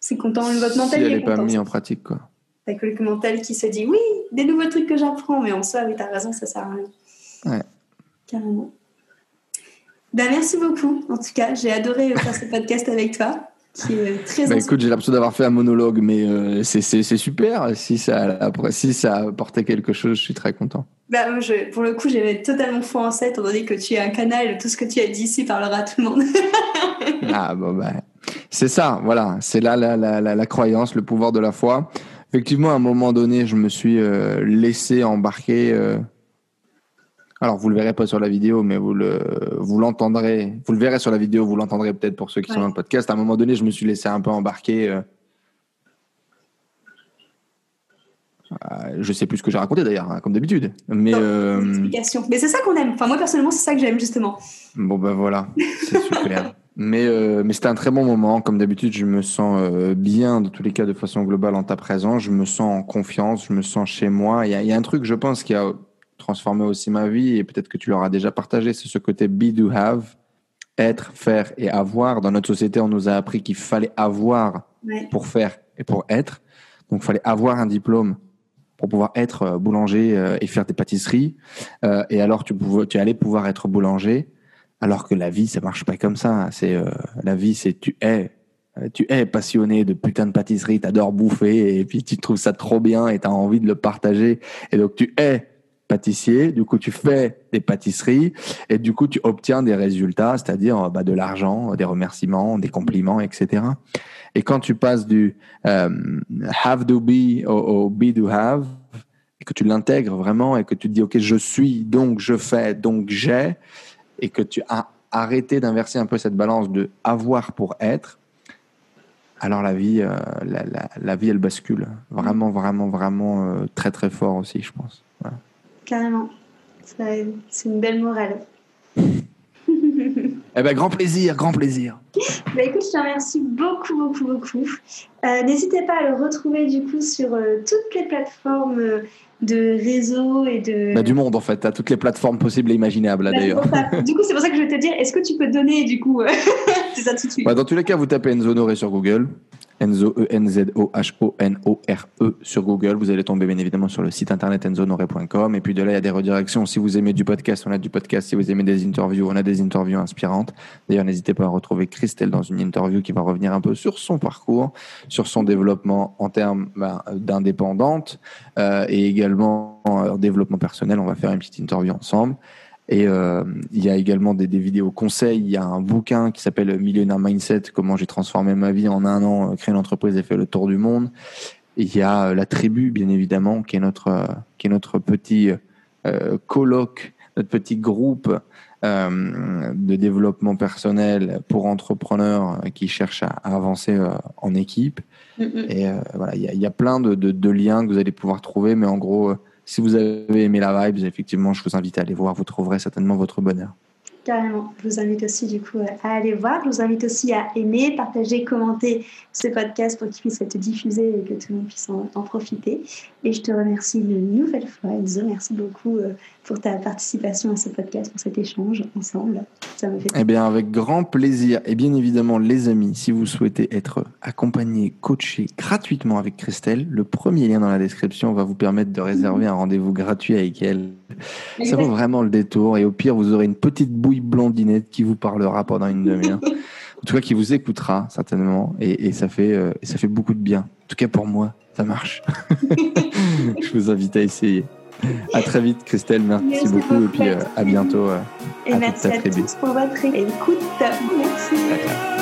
C'est content, votre mental. Si elle n'est pas mise en pratique, quoi. T'as que le mental qui se dit oui, des nouveaux trucs que j'apprends, mais en soi, oui, t'as raison, ça sert à rien. Ouais. Carrément. Ben, merci beaucoup, en tout cas. J'ai adoré faire ce podcast avec toi. Qui est très bah, écoute, j'ai l'impression d'avoir fait un monologue, mais euh, c'est super. Si ça, après, si ça a apporté quelque chose, je suis très content. Bah, je, pour le coup, j'avais totalement foi en ça, étant donné que tu es un canal, tout ce que tu as dit ici parlera à tout le monde. ah, bon, bah, c'est ça, voilà. C'est là la, la, la, la, croyance, le pouvoir de la foi. Effectivement, à un moment donné, je me suis euh, laissé embarquer. Euh, alors, vous le verrez pas sur la vidéo, mais vous le, vous l'entendrez. Vous le verrez sur la vidéo, vous l'entendrez peut-être pour ceux qui sont dans le podcast. À un moment donné, je me suis laissé un peu embarquer. Euh, euh je sais plus ce que j'ai raconté d'ailleurs, hein, comme d'habitude. Mais euh, Mais c'est ça qu'on aime. Enfin, moi personnellement, c'est ça que j'aime justement. Bon ben voilà, c'est super. mais euh, mais c'était un très bon moment. Comme d'habitude, je me sens bien de tous les cas de façon globale en ta présence. Je me sens en confiance. Je me sens chez moi. Il y a, il y a un truc, je pense, qui a transformé aussi ma vie et peut-être que tu l'auras déjà partagé, c'est ce côté be, do, have, être, faire et avoir. Dans notre société, on nous a appris qu'il fallait avoir pour faire et pour être. Donc, il fallait avoir un diplôme pour pouvoir être euh, boulanger euh, et faire des pâtisseries. Euh, et alors, tu, pouvais, tu allais pouvoir être boulanger. Alors que la vie, ça marche pas comme ça. C'est la vie, c'est tu es tu es passionné de putain de pâtisserie, t'adores bouffer et puis tu trouves ça trop bien et tu as envie de le partager. Et donc tu es pâtissier, du coup tu fais des pâtisseries et du coup tu obtiens des résultats, c'est-à-dire bah, de l'argent, des remerciements, des compliments, etc. Et quand tu passes du euh, have to be au, be to have, et que tu l'intègres vraiment et que tu te dis ok je suis donc je fais donc j'ai et que tu as arrêté d'inverser un peu cette balance de avoir pour être, alors la vie, euh, la, vie elle bascule vraiment vraiment vraiment euh, très très fort aussi je pense. Carrément. C'est une belle morale. eh ben, grand plaisir, grand plaisir. Bah, écoute, je te remercie beaucoup, beaucoup, beaucoup. Euh, n'hésitez pas à le retrouver du coup sur euh, toutes les plateformes euh, de réseau et de. Bah, du monde en fait, à toutes les plateformes possibles et imaginables bah, d'ailleurs. du coup, c'est pour ça que je vais te dire, est-ce que tu peux donner du coup ça tout de suite. dans tous les cas, vous tapez Enzo Honoré sur Google. Enzo, E-N-Z-O-H-O-N-O-R-E sur Google. Vous allez tomber bien évidemment sur le site internet enzonoré.com. Et puis de là, il y a des redirections. Si vous aimez du podcast, on a du podcast. Si vous aimez des interviews, on a des interviews inspirantes. D'ailleurs, n'hésitez pas à retrouver Christelle dans une interview qui va revenir un peu sur son parcours, sur son développement en termes ben, d'indépendante euh, et également en développement personnel. On va faire une petite interview ensemble. Et euh, il y a également des, des, vidéos conseils. Il y a un bouquin qui s'appelle Millionaire Mindset, comment j'ai transformé ma vie en un an, euh, créé une entreprise et fait le tour du monde. Et il y a euh, la tribu, bien évidemment, qui est notre, qui est notre petit euh, colloque, notre petit groupe euh, de développement personnel pour entrepreneurs qui cherchent à, avancer en équipe. Et voilà, il y, a, il y a plein de, de, de, liens que vous allez pouvoir trouver, mais en gros, si vous avez aimé la vibe, effectivement, je vous invite à aller voir. Vous trouverez certainement votre bonheur. Carrément. Je vous invite aussi du coup à aller voir. Je vous invite aussi à aimer, partager, commenter ce podcast pour qu'il puisse être diffusé et que tout le monde puisse en, profiter. Et je te remercie une nouvelle fois, Enzo. Merci beaucoup euh, pour ta participation à ce podcast, pour cet échange ensemble. Ça me fait Eh bien, avec grand plaisir. Et bien évidemment, les amis, si vous souhaitez être accompagné, coaché gratuitement avec Christelle, le premier lien dans la description va vous permettre de réserver un rendez-vous gratuit avec elle. Ça vaut vraiment le détour. Et au pire, vous aurez une petite blondinette qui vous parlera pendant une demi-heure. en tout cas, qui vous écoutera certainement. Et, ça, fait, euh, ça fait beaucoup de bien. En tout cas, pour moi, ça marche. Je vous invite à essayer. À très vite, Christelle. Merci, beaucoup. Et puis, euh, à bientôt. Euh, et merci à tous pour votre écoute. Merci.